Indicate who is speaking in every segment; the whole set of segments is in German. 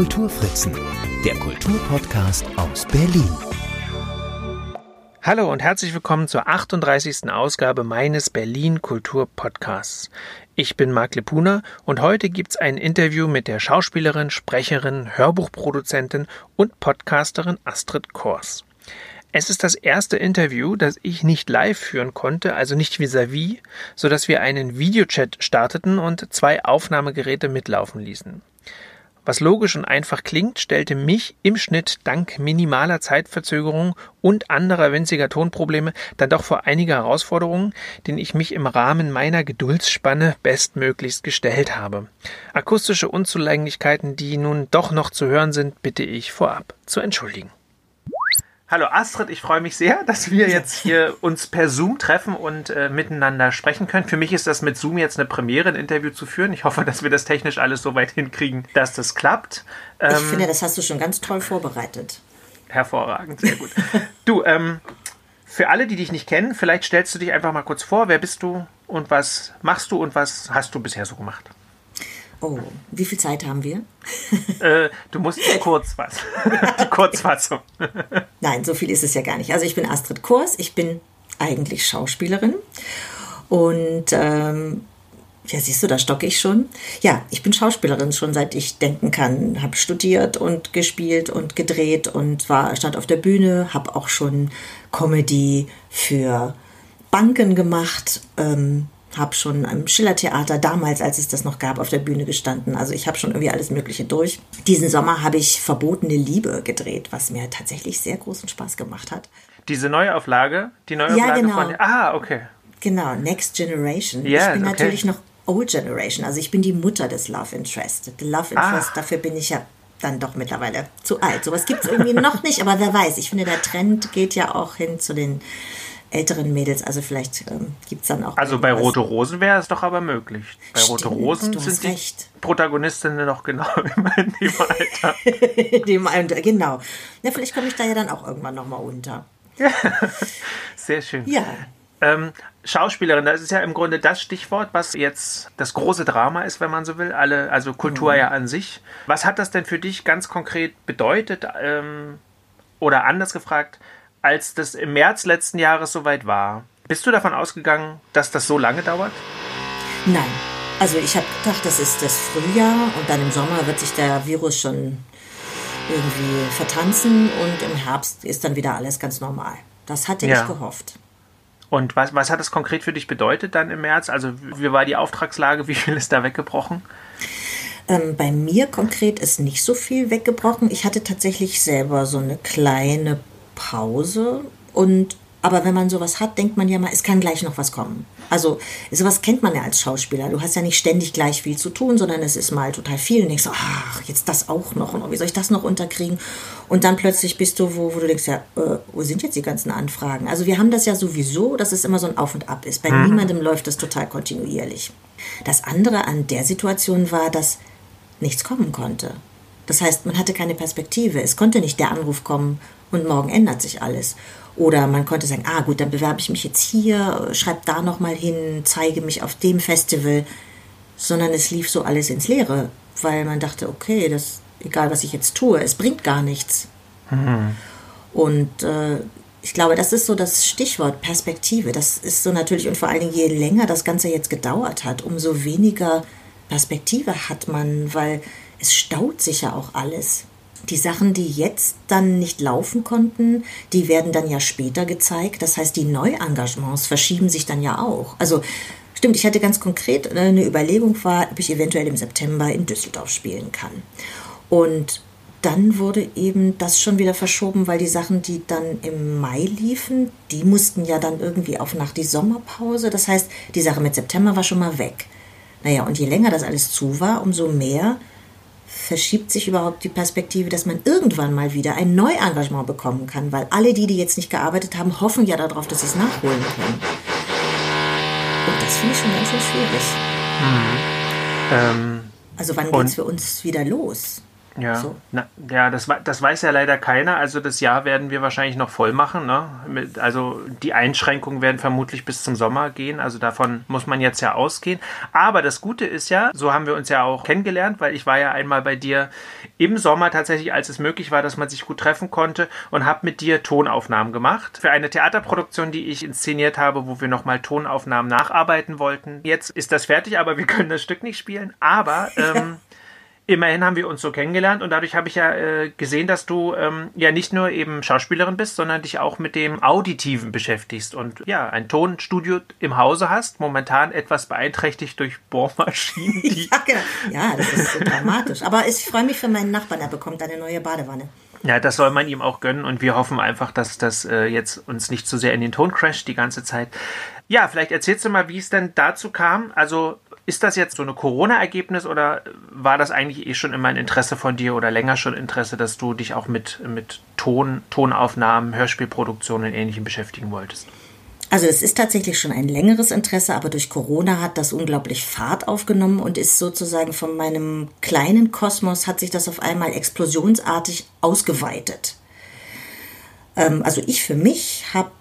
Speaker 1: Kulturfritzen, der Kulturpodcast aus Berlin.
Speaker 2: Hallo und herzlich willkommen zur 38. Ausgabe meines Berlin Kultur Podcasts. Ich bin Marc Lepuna und heute gibt's ein Interview mit der Schauspielerin, Sprecherin, Hörbuchproduzentin und Podcasterin Astrid Kors. Es ist das erste Interview, das ich nicht live führen konnte, also nicht vis-à-vis, -vis, so dass wir einen Videochat starteten und zwei Aufnahmegeräte mitlaufen ließen. Was logisch und einfach klingt, stellte mich im Schnitt dank minimaler Zeitverzögerung und anderer winziger Tonprobleme dann doch vor einige Herausforderungen, denen ich mich im Rahmen meiner Geduldsspanne bestmöglichst gestellt habe. Akustische Unzulänglichkeiten, die nun doch noch zu hören sind, bitte ich vorab zu entschuldigen. Hallo Astrid, ich freue mich sehr, dass wir jetzt hier uns per Zoom treffen und äh, miteinander sprechen können. Für mich ist das mit Zoom jetzt eine Premiere, ein Interview zu führen. Ich hoffe, dass wir das technisch alles so weit hinkriegen, dass das klappt.
Speaker 3: Ähm, ich finde, das hast du schon ganz toll vorbereitet.
Speaker 2: Hervorragend, sehr gut. du, ähm, für alle, die dich nicht kennen, vielleicht stellst du dich einfach mal kurz vor. Wer bist du und was machst du und was hast du bisher so gemacht?
Speaker 3: Oh, wie viel Zeit haben wir?
Speaker 2: Äh, du musst kurz was. Die Kurzfassung.
Speaker 3: Nein, so viel ist es ja gar nicht. Also ich bin Astrid Kors, ich bin eigentlich Schauspielerin und ähm, ja, siehst du, da stocke ich schon. Ja, ich bin Schauspielerin schon seit ich denken kann. Habe studiert und gespielt und gedreht und war stand auf der Bühne. Habe auch schon Comedy für Banken gemacht. Ähm, habe schon am Schillertheater damals, als es das noch gab, auf der Bühne gestanden. Also ich habe schon irgendwie alles Mögliche durch. Diesen Sommer habe ich Verbotene Liebe gedreht, was mir tatsächlich sehr großen Spaß gemacht hat.
Speaker 2: Diese Neuauflage? Die Neuauflage
Speaker 3: ja, genau.
Speaker 2: von. Ah, okay.
Speaker 3: Genau, Next Generation.
Speaker 2: Yeah,
Speaker 3: ich bin
Speaker 2: okay.
Speaker 3: natürlich noch Old Generation. Also ich bin die Mutter des Love Interest. The Love Interest,
Speaker 2: Ah.
Speaker 3: dafür bin ich ja dann doch mittlerweile zu alt. Sowas gibt es irgendwie noch nicht, aber wer weiß. Ich finde, der Trend geht ja auch hin zu den älteren Mädels. Also vielleicht ähm, gibt es dann auch.
Speaker 2: Also bei. Rote Rosen wäre es doch aber möglich. Bei Rote
Speaker 3: Stimmt,
Speaker 2: Rosen
Speaker 3: du hast
Speaker 2: sind die
Speaker 3: recht.
Speaker 2: Protagonistinnen noch genau in dem Alter.
Speaker 3: Dem Alter, genau. Na, vielleicht komme ich da ja dann auch irgendwann nochmal unter.
Speaker 2: Sehr schön.
Speaker 3: Ja.
Speaker 2: Ähm, Schauspielerin, das ist ja im Grunde das Stichwort, was jetzt das große Drama ist, wenn man so will. Alle, also Kultur ja an sich. Was hat das denn für dich ganz konkret bedeutet? Ähm, oder anders gefragt, als das im März letzten Jahres soweit war? Bist du davon ausgegangen, dass das so lange dauert?
Speaker 3: Nein. Also ich habe gedacht, das ist das Frühjahr und dann im Sommer wird sich der Virus schon irgendwie vertanzen und im Herbst ist dann wieder alles ganz normal. Das hatte
Speaker 2: Ja.
Speaker 3: ich gehofft.
Speaker 2: Und was, was hat das konkret für dich bedeutet dann im März? Also wie war die Auftragslage? Wie viel ist da weggebrochen?
Speaker 3: Ähm, bei mir konkret ist nicht so viel weggebrochen. Ich hatte tatsächlich selber so eine kleine Pause und aber wenn man sowas hat, denkt man ja mal, es kann gleich noch was kommen. Also sowas kennt man ja als Schauspieler. Du hast ja nicht ständig gleich viel zu tun, sondern es ist mal total viel. Und denkst so, ach, jetzt das auch noch. Und wie soll ich das noch unterkriegen? Und dann plötzlich bist du, wo, wo du denkst, ja, äh, wo sind jetzt die ganzen Anfragen? Also wir haben das ja sowieso, dass es immer so ein Auf und Ab ist. Bei niemandem läuft das total kontinuierlich. Das andere an der Situation war, dass nichts kommen konnte. Das heißt, man hatte keine Perspektive. Es konnte nicht der Anruf kommen und morgen ändert sich alles. Oder man konnte sagen, ah gut, dann bewerbe ich mich jetzt hier, schreibe da nochmal hin, zeige mich auf dem Festival. Sondern es lief so alles ins Leere, weil man dachte, okay, das, egal was ich jetzt tue, es bringt gar nichts. Und äh, ich glaube, das ist so das Stichwort Perspektive. Das ist so natürlich, und vor allen Dingen, je länger das Ganze jetzt gedauert hat, umso weniger Perspektive hat man, weil es staut sich ja auch alles. Die Sachen, die jetzt dann nicht laufen konnten, die werden dann ja später gezeigt. Das heißt, die Neuengagements verschieben sich dann ja auch. Also stimmt, ich hatte ganz konkret äh, eine Überlegung war, ob ich eventuell im September in Düsseldorf spielen kann. Und dann wurde eben das schon wieder verschoben, weil die Sachen, die dann im Mai liefen, die mussten ja dann irgendwie auf nach die Sommerpause. Das heißt, die Sache mit September war schon mal weg. Naja, und je länger das alles zu war, umso mehr verschiebt sich überhaupt die Perspektive, dass man irgendwann mal wieder ein Neuengagement bekommen kann, weil alle die, die jetzt nicht gearbeitet haben, hoffen ja darauf, dass sie es nachholen können. Und das finde ich schon ganz schön schwierig.
Speaker 2: Ähm,
Speaker 3: Also wann
Speaker 2: Und-
Speaker 3: geht's für uns wieder los?
Speaker 2: Ja,
Speaker 3: So.
Speaker 2: Na, ja das, das weiß ja leider keiner. Also das Jahr werden wir wahrscheinlich noch voll machen. Ne? Mit, also die Einschränkungen werden vermutlich bis zum Sommer gehen. Also davon muss man jetzt ja ausgehen. Aber das Gute ist ja, so haben wir uns ja auch kennengelernt, weil ich war ja einmal bei dir im Sommer tatsächlich, als es möglich war, dass man sich gut treffen konnte und habe mit dir Tonaufnahmen gemacht. Für eine Theaterproduktion, die ich inszeniert habe, wo wir nochmal Tonaufnahmen nacharbeiten wollten. Jetzt ist das fertig, aber wir können das Stück nicht spielen. Aber... Ähm, Immerhin haben wir uns so kennengelernt und dadurch habe ich ja äh, gesehen, dass du ähm, ja nicht nur eben Schauspielerin bist, sondern dich auch mit dem Auditiven beschäftigst und ja, ein Tonstudio im Hause hast, momentan etwas beeinträchtigt durch Bohrmaschinen,
Speaker 3: Ja, genau. Ja, das ist so dramatisch. Aber ich freue mich für meinen Nachbarn, er bekommt eine neue Badewanne.
Speaker 2: Ja, das soll man ihm auch gönnen und wir hoffen einfach, dass das äh, jetzt uns nicht zu sehr in den Ton crasht die ganze Zeit. Ja, vielleicht erzählst du mal, wie es denn dazu kam. Also ist das jetzt so eine Corona-Ergebnis oder war das eigentlich eh schon immer ein Interesse von dir oder länger schon Interesse, dass du dich auch mit, mit Ton, Tonaufnahmen, Hörspielproduktionen und Ähnlichem beschäftigen wolltest?
Speaker 3: Also es ist tatsächlich schon ein längeres Interesse, aber durch Corona hat das unglaublich Fahrt aufgenommen und ist sozusagen von meinem kleinen Kosmos hat sich das auf einmal explosionsartig ausgeweitet. Ähm, also ich für mich habe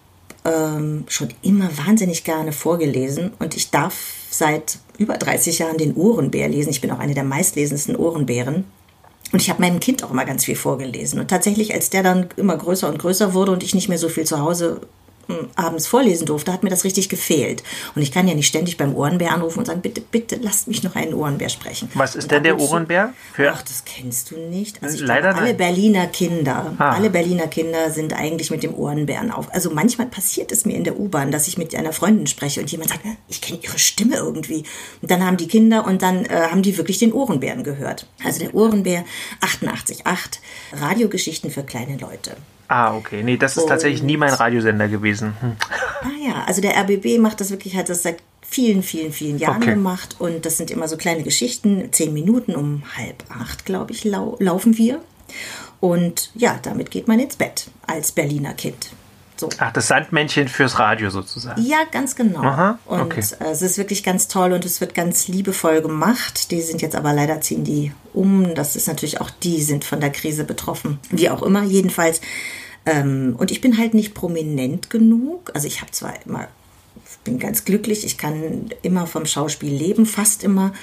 Speaker 3: ähm, schon immer wahnsinnig gerne vorgelesen und ich darf seit über 30 Jahren den Ohrenbär lesen. Ich bin auch eine der meistlesendsten Ohrenbären. Und ich habe meinem Kind auch immer ganz viel vorgelesen. Und tatsächlich, als der dann immer größer und größer wurde und ich nicht mehr so viel zu Hause abends vorlesen durfte, hat mir das richtig gefehlt. Und ich kann ja nicht ständig beim Ohrenbär anrufen und sagen, bitte, bitte, lasst mich noch einen Ohrenbär sprechen.
Speaker 2: Was ist denn der Ohrenbär? Für
Speaker 3: Ach, das kennst du nicht. Also
Speaker 2: Leider
Speaker 3: glaube, alle. Berliner Kinder,
Speaker 2: Ah.
Speaker 3: alle Berliner Kinder sind eigentlich mit dem Ohrenbären auf. Also manchmal passiert es mir in der U-Bahn, dass ich mit einer Freundin spreche und jemand sagt, ich kenne ihre Stimme irgendwie. Und dann haben die Kinder und dann äh, haben die wirklich den Ohrenbären gehört. Also der Ohrenbär 88.8, Radiogeschichten für kleine Leute.
Speaker 2: Ah, okay. Nee, das ist tatsächlich nie mein Radiosender gewesen. Hm.
Speaker 3: Ah ja, also der RBB macht das wirklich, hat das seit vielen, vielen, vielen Jahren
Speaker 2: Okay.
Speaker 3: gemacht und das sind immer so kleine Geschichten, zehn Minuten um halb acht, glaube ich, lau laufen wir. Und ja, damit geht man ins Bett als Berliner Kind. So.
Speaker 2: Ach, das Sandmännchen fürs Radio sozusagen.
Speaker 3: Ja, ganz genau.
Speaker 2: Aha,
Speaker 3: und
Speaker 2: okay.
Speaker 3: äh, es ist wirklich ganz toll und es wird ganz liebevoll gemacht. Die sind jetzt aber leider ziehen die um. Das ist natürlich auch die sind von der Krise betroffen. Wie auch immer, jedenfalls. Ähm, und ich bin halt nicht prominent genug. Also ich habe zwar immer, bin ganz glücklich, ich kann immer vom Schauspiel leben, fast immer.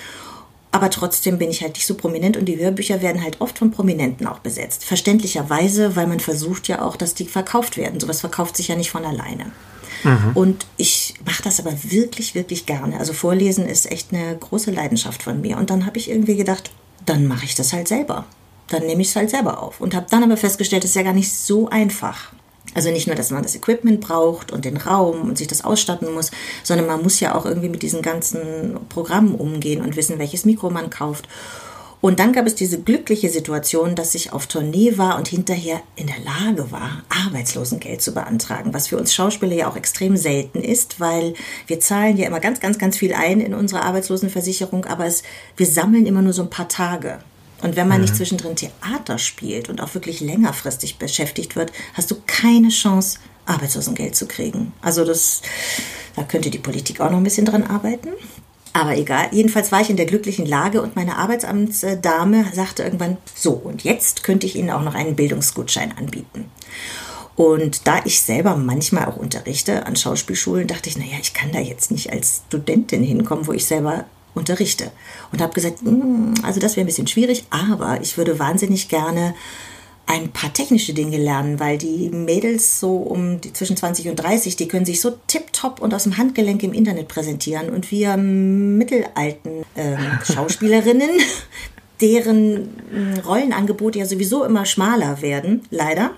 Speaker 3: Aber trotzdem bin ich halt nicht so prominent und die Hörbücher werden halt oft von Prominenten auch besetzt. Verständlicherweise, weil man versucht ja auch, dass die verkauft werden. Sowas verkauft sich ja nicht von alleine. Und ich mache das aber wirklich, wirklich gerne. Also Vorlesen ist echt eine große Leidenschaft von mir. Und dann habe ich irgendwie gedacht, dann mache ich das halt selber. Dann nehme ich es halt selber auf. Und habe dann aber festgestellt, es ist ja gar nicht so einfach. Also nicht nur, dass man das Equipment braucht und den Raum und sich das ausstatten muss, sondern man muss ja auch irgendwie mit diesen ganzen Programmen umgehen und wissen, welches Mikro man kauft. Und dann gab es diese glückliche Situation, dass ich auf Tournee war und hinterher in der Lage war, Arbeitslosengeld zu beantragen, was für uns Schauspieler ja auch extrem selten ist, weil wir zahlen ja immer ganz, ganz, ganz viel ein in unsere Arbeitslosenversicherung, aber es, wir sammeln immer nur so ein paar Tage. Und wenn man nicht zwischendrin Theater spielt und auch wirklich längerfristig beschäftigt wird, hast du keine Chance, Arbeitslosengeld zu kriegen. Also das, da könnte die Politik auch noch ein bisschen dran arbeiten. Aber egal, jedenfalls war ich in der glücklichen Lage und meine Arbeitsamtsdame sagte irgendwann, so, und jetzt könnte ich Ihnen auch noch einen Bildungsgutschein anbieten. Und da ich selber manchmal auch unterrichte an Schauspielschulen, dachte ich, naja, ich kann da jetzt nicht als Studentin hinkommen, wo ich selber unterrichte. Und habe gesagt, "Mm, also das wäre ein bisschen schwierig, aber ich würde wahnsinnig gerne ein paar technische Dinge lernen, weil die Mädels so um die zwischen 20 und 30, die können sich so tipptopp und aus dem Handgelenk im Internet präsentieren und wir mittelalten ähm, Schauspielerinnen, deren mm, Rollenangebote ja sowieso immer schmaler werden, leider.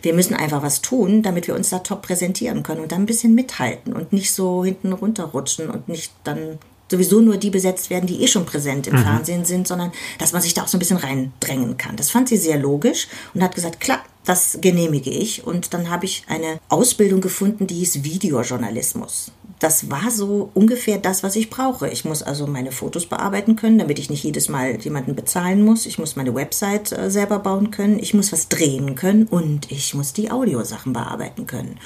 Speaker 3: Wir müssen einfach was tun, damit wir uns da top präsentieren können und dann ein bisschen mithalten und nicht so hinten runterrutschen und nicht dann sowieso nur die besetzt werden, die eh schon präsent im Fernsehen sind, sondern dass man sich da auch so ein bisschen reindrängen kann. Das fand sie sehr logisch und hat gesagt, klar, das genehmige ich. Und dann habe ich eine Ausbildung gefunden, die hieß Videojournalismus. Das war so ungefähr das, was ich brauche. Ich muss also meine Fotos bearbeiten können, damit ich nicht jedes Mal jemanden bezahlen muss. Ich muss meine Website äh, selber bauen können. Ich muss was drehen können und ich muss die Audiosachen bearbeiten können.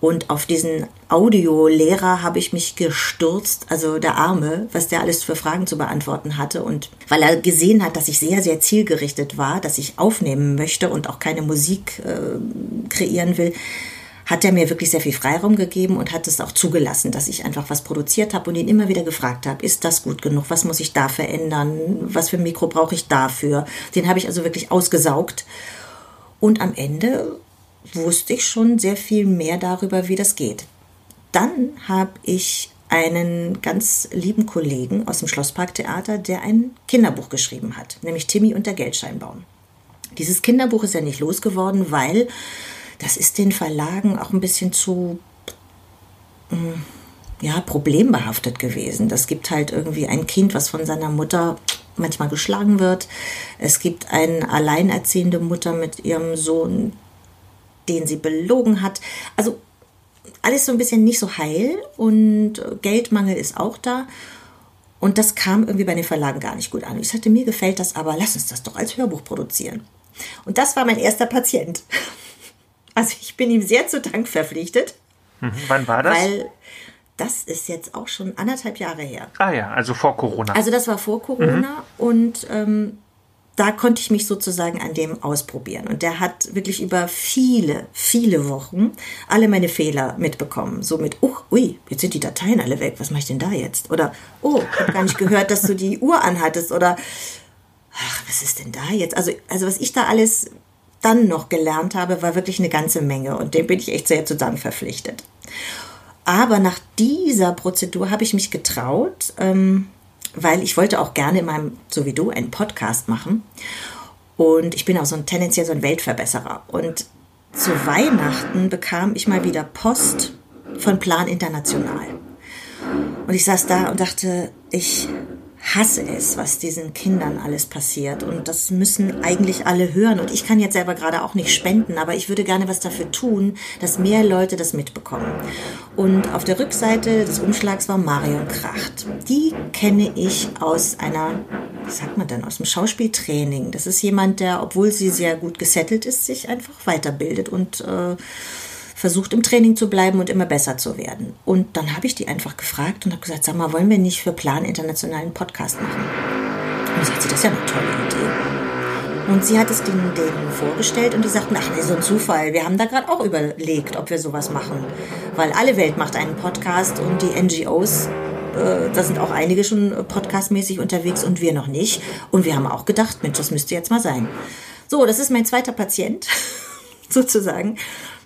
Speaker 3: Und auf diesen Audiolehrer habe ich mich gestürzt, also der Arme, was der alles für Fragen zu beantworten hatte. Und weil er gesehen hat, dass ich sehr, sehr zielgerichtet war, dass ich aufnehmen möchte und auch keine Musik äh, kreieren will, hat er mir wirklich sehr viel Freiraum gegeben und hat es auch zugelassen, dass ich einfach was produziert habe und ihn immer wieder gefragt habe, ist das gut genug? Was muss ich da verändern? Was für ein Mikro brauche ich dafür? Den habe ich also wirklich ausgesaugt. Und am Ende wusste ich schon sehr viel mehr darüber, wie das geht. Dann habe ich einen ganz lieben Kollegen aus dem Schlossparktheater, der ein Kinderbuch geschrieben hat, nämlich Timmy und der Geldscheinbaum. Dieses Kinderbuch ist ja nicht losgeworden, weil das ist den Verlagen auch ein bisschen zu mm, ja, problembehaftet gewesen. Das gibt halt irgendwie ein Kind, was von seiner Mutter manchmal geschlagen wird. Es gibt eine alleinerziehende Mutter mit ihrem Sohn, den sie belogen hat. Also alles so ein bisschen nicht so heil und Geldmangel ist auch da. Und das kam irgendwie bei den Verlagen gar nicht gut an. Ich sagte, mir gefällt das, aber lass uns das doch als Hörbuch produzieren. Und das war mein erster Patient. Also ich bin ihm sehr zu Dank verpflichtet.
Speaker 2: Mhm. Wann war das?
Speaker 3: Weil das ist jetzt auch schon anderthalb Jahre her.
Speaker 2: Ah ja, also vor Corona.
Speaker 3: Also das war vor Corona mhm. und ähm, da konnte ich mich sozusagen an dem ausprobieren. Und der hat wirklich über viele, viele Wochen alle meine Fehler mitbekommen. So mit, oh, ui, jetzt sind die Dateien alle weg, was mache ich denn da jetzt? Oder, oh, ich habe gar nicht gehört, dass du die Uhr anhattest. Oder, ach, was ist denn da jetzt? Also, also was ich da alles dann noch gelernt habe, war wirklich eine ganze Menge. Und dem bin ich echt sehr zu Dank verpflichtet. Aber nach dieser Prozedur habe ich mich getraut, ähm, weil ich wollte auch gerne in meinem, so wie du, einen Podcast machen. Und ich bin auch so ein tendenziell so ein Weltverbesserer. Und zu Weihnachten bekam ich mal wieder Post von Plan International. Und ich saß da und dachte, ich hasse es, was diesen Kindern alles passiert. Und das müssen eigentlich alle hören. Und ich kann jetzt selber gerade auch nicht spenden, aber ich würde gerne was dafür tun, dass mehr Leute das mitbekommen. Und auf der Rückseite des Umschlags war Marion Kracht. Die kenne ich aus einer, wie sagt man denn, aus dem Schauspieltraining. Das ist jemand, der, obwohl sie sehr gut gesettelt ist, sich einfach weiterbildet und äh, versucht im Training zu bleiben und immer besser zu werden. Und dann habe ich die einfach gefragt und habe gesagt, sag mal, wollen wir nicht für Plan internationalen Podcast machen? Und sagt sie, das ist ja eine tolle Idee. Und sie hat es denen, denen vorgestellt und die sagten, ach nee, so ein Zufall. Wir haben da gerade auch überlegt, ob wir sowas machen. Weil alle Welt macht einen Podcast und die NGOs, äh, da sind auch einige schon podcastmäßig unterwegs und wir noch nicht. Und wir haben auch gedacht, Mensch, das müsste jetzt mal sein. So, das ist mein zweiter Patient, sozusagen.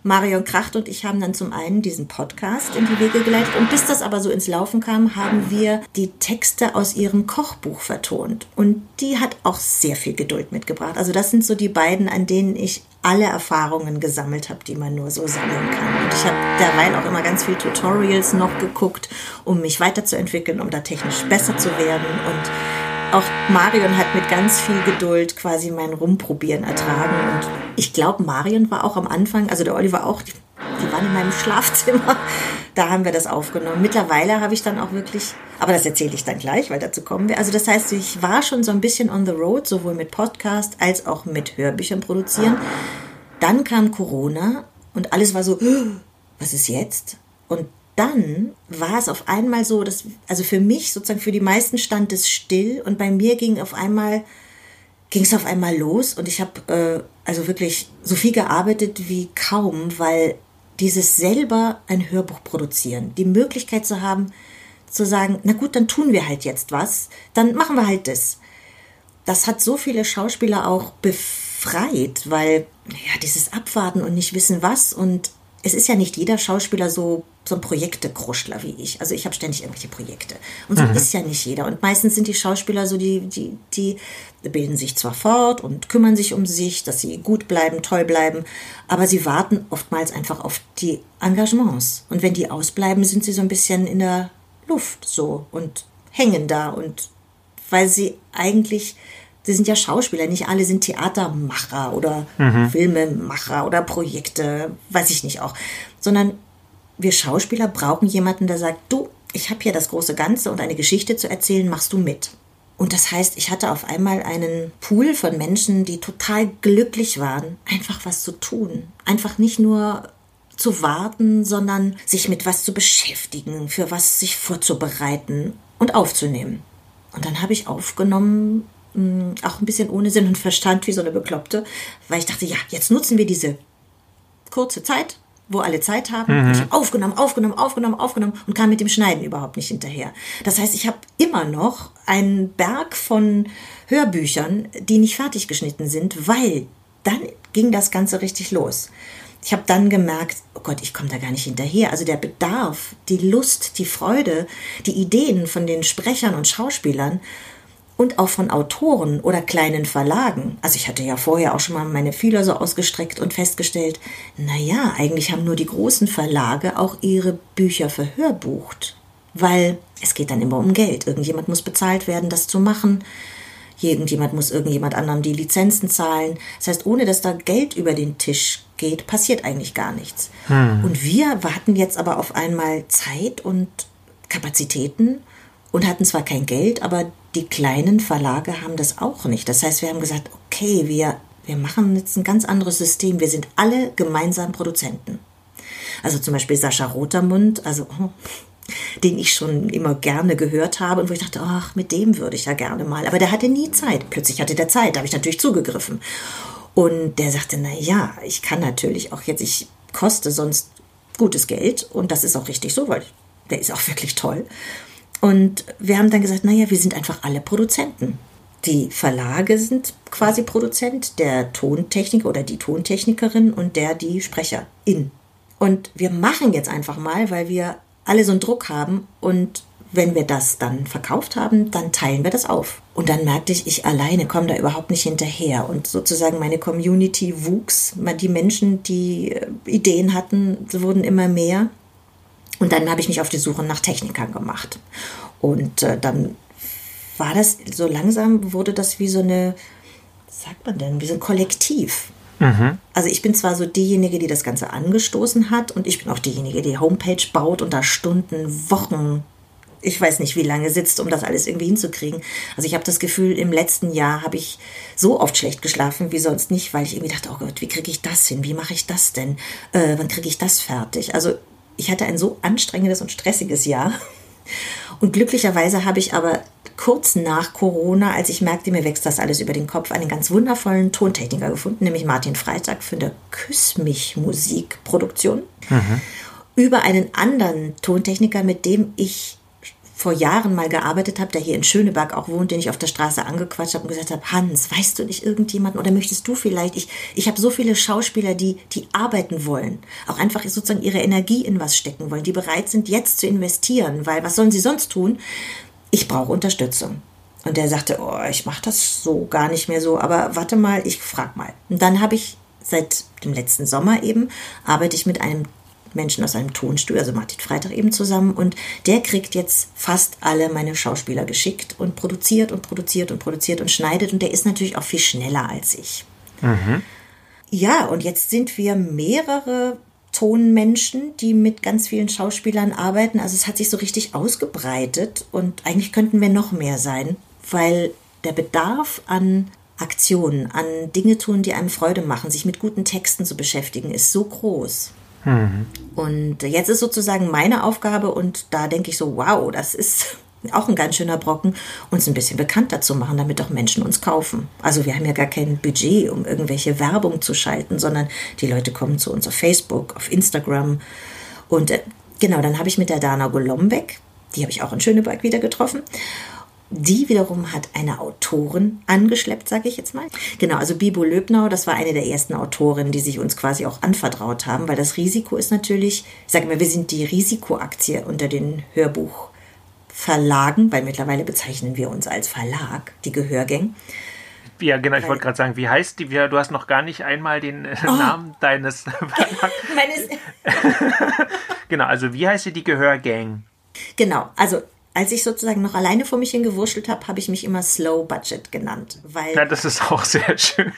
Speaker 3: Marion Kracht und ich haben dann zum einen diesen Podcast in die Wege geleitet und bis das aber so ins Laufen kam, haben wir die Texte aus ihrem Kochbuch vertont und die hat auch sehr viel Geduld mitgebracht. Also das sind so die beiden, an denen ich alle Erfahrungen gesammelt habe, die man nur so sammeln kann. Und ich habe derweil auch immer ganz viel Tutorials noch geguckt, um mich weiterzuentwickeln, um da technisch besser zu werden und auch Marion hat mit ganz viel Geduld quasi mein Rumprobieren ertragen. Und ich glaube, Marion war auch am Anfang, also der Oliver auch, die, die waren in meinem Schlafzimmer. Da haben wir das aufgenommen. Mittlerweile habe ich dann auch wirklich, aber das erzähle ich dann gleich, weil dazu kommen wir. Also das heißt, ich war schon so ein bisschen on the road, sowohl mit Podcast als auch mit Hörbüchern produzieren. Dann kam Corona und alles war so, was ist jetzt? Und dann war es auf einmal so, dass, also für mich sozusagen, für die meisten stand es still und bei mir ging auf einmal, ging es auf einmal los und ich habe äh, also wirklich so viel gearbeitet wie kaum, weil dieses selber ein Hörbuch produzieren, die Möglichkeit zu haben, zu sagen, na gut, dann tun wir halt jetzt was, dann machen wir halt das. Das hat so viele Schauspieler auch befreit, weil ja, dieses Abwarten und nicht wissen was und es ist ja nicht jeder Schauspieler so, so ein Projektekruschler wie ich. Also ich habe ständig irgendwelche Projekte. Und so mhm. ist ja nicht jeder. Und meistens sind die Schauspieler so, die, die, die bilden sich zwar fort und kümmern sich um sich, dass sie gut bleiben, toll bleiben, aber sie warten oftmals einfach auf die Engagements. Und wenn die ausbleiben, sind sie so ein bisschen in der Luft so und hängen da und weil sie eigentlich sie sind ja Schauspieler, nicht alle sind Theatermacher oder mhm. Filmemacher oder Projekte, weiß ich nicht auch, sondern wir Schauspieler brauchen jemanden, der sagt, du, ich habe hier das große Ganze und eine Geschichte zu erzählen, machst du mit. Und das heißt, ich hatte auf einmal einen Pool von Menschen, die total glücklich waren, einfach was zu tun. Einfach nicht nur zu warten, sondern sich mit was zu beschäftigen, für was sich vorzubereiten und aufzunehmen. Und dann habe ich aufgenommen, mh, auch ein bisschen ohne Sinn und Verstand, wie so eine Bekloppte, weil ich dachte, ja, jetzt nutzen wir diese kurze Zeit, wo alle Zeit haben.
Speaker 2: Mhm.
Speaker 3: Ich habe aufgenommen, aufgenommen, aufgenommen, aufgenommen und kam mit dem Schneiden überhaupt nicht hinterher. Das heißt, ich habe immer noch einen Berg von Hörbüchern, die nicht fertig geschnitten sind, weil dann ging das Ganze richtig los. Ich habe dann gemerkt, oh Gott, ich komme da gar nicht hinterher. Also der Bedarf, die Lust, die Freude, die Ideen von den Sprechern und Schauspielern und auch von Autoren oder kleinen Verlagen. Also ich hatte ja vorher auch schon mal meine Fühler so ausgestreckt und festgestellt, naja, eigentlich haben nur die großen Verlage auch ihre Bücher verhörbucht. Weil es geht dann immer um Geld. Irgendjemand muss bezahlt werden, das zu machen. Irgendjemand muss irgendjemand anderem die Lizenzen zahlen. Das heißt, ohne dass da Geld über den Tisch geht, passiert eigentlich gar nichts. Und wir hatten jetzt aber auf einmal Zeit und Kapazitäten und hatten zwar kein Geld, aber die kleinen Verlage haben das auch nicht. Das heißt, wir haben gesagt, okay, wir, wir machen jetzt ein ganz anderes System. Wir sind alle gemeinsam Produzenten. Also zum Beispiel Sascha Rotermund, also den ich schon immer gerne gehört habe und wo ich dachte, ach, mit dem würde ich ja gerne mal. Aber der hatte nie Zeit. Plötzlich hatte der Zeit, da habe ich natürlich zugegriffen. Und der sagte, na ja, ich kann natürlich auch jetzt, ich koste sonst gutes Geld und das ist auch richtig so, weil der ist auch wirklich toll. Und wir haben dann gesagt, naja, wir sind einfach alle Produzenten. Die Verlage sind quasi Produzent, der Tontechniker oder die Tontechnikerin und der die Sprecherin. Und wir machen jetzt einfach mal, weil wir alle so einen Druck haben und wenn wir das dann verkauft haben, dann teilen wir das auf. Und dann merkte ich, ich alleine komme da überhaupt nicht hinterher. Und sozusagen meine Community wuchs. Die Menschen, die Ideen hatten, wurden immer mehr. Und dann habe ich mich auf die Suche nach Technikern gemacht. Und äh, dann war das so langsam, wurde das wie so eine, was sagt man denn, wie so ein Kollektiv.
Speaker 2: Mhm.
Speaker 3: Also ich bin zwar so diejenige, die das Ganze angestoßen hat und ich bin auch diejenige, die Homepage baut und da Stunden, Wochen, ich weiß nicht wie lange sitzt, um das alles irgendwie hinzukriegen. Also ich habe das Gefühl, im letzten Jahr habe ich so oft schlecht geschlafen wie sonst nicht, weil ich irgendwie dachte, oh Gott, wie kriege ich das hin? Wie mache ich das denn? Äh, wann kriege ich das fertig? Also ich hatte ein so anstrengendes und stressiges Jahr. Und glücklicherweise habe ich aber kurz nach Corona, als ich merkte, mir wächst das alles über den Kopf, einen ganz wundervollen Tontechniker gefunden, nämlich Martin Freitag für eine Küss mich Musikproduktion.
Speaker 2: Mhm.
Speaker 3: Über einen anderen Tontechniker, mit dem ich vor Jahren mal gearbeitet habe, der hier in Schöneberg auch wohnt, den ich auf der Straße angequatscht habe und gesagt habe, Hans, weißt du nicht irgendjemanden oder möchtest du vielleicht? Ich, ich habe so viele Schauspieler, die, die arbeiten wollen, auch einfach sozusagen ihre Energie in was stecken wollen, die bereit sind, jetzt zu investieren, weil was sollen sie sonst tun? Ich brauche Unterstützung. Und der sagte, oh, ich mache das so gar nicht mehr so, aber warte mal, ich frag mal. Und dann habe ich seit dem letzten Sommer eben, arbeite ich mit einem Menschen aus einem Tonstudio, also Martin Freitag eben zusammen. Und der kriegt jetzt fast alle meine Schauspieler geschickt und produziert und produziert und produziert und schneidet. Und der ist natürlich auch viel schneller als ich. Ja, und jetzt sind wir mehrere Tonmenschen, die mit ganz vielen Schauspielern arbeiten. Also es hat sich so richtig ausgebreitet und eigentlich könnten wir noch mehr sein, weil der Bedarf an Aktionen, an Dinge tun, die einem Freude machen, sich mit guten Texten zu beschäftigen, ist so groß. Und jetzt ist sozusagen meine Aufgabe und da denke ich so, wow, das ist auch ein ganz schöner Brocken, uns ein bisschen bekannter zu machen, damit auch Menschen uns kaufen. Also wir haben ja gar kein Budget, um irgendwelche Werbung zu schalten, sondern die Leute kommen zu uns auf Facebook, auf Instagram. Und äh, genau, dann habe ich mit der Dana Golombek, die habe ich auch in Schöneberg wieder getroffen. Die wiederum hat eine Autorin angeschleppt, sage ich jetzt mal. Genau, also Bibo Löbnau, das war eine der ersten Autorinnen, die sich uns quasi auch anvertraut haben, weil das Risiko ist natürlich, ich sage mal, wir sind die Risikoaktie unter den Hörbuchverlagen, weil mittlerweile bezeichnen wir uns als Verlag, die Gehörgänge.
Speaker 2: Ja, genau, ich wollte gerade sagen, wie heißt die? Du hast noch gar nicht einmal den äh,
Speaker 3: Oh.
Speaker 2: Namen deines Verlags.
Speaker 3: Meines,
Speaker 2: Genau, also wie heißt sie die Gehörgang?
Speaker 3: genau, also als ich sozusagen noch alleine vor mich hingewurschtelt habe, habe ich mich immer Slow Budget genannt, weil
Speaker 2: Ja, das ist auch sehr schön.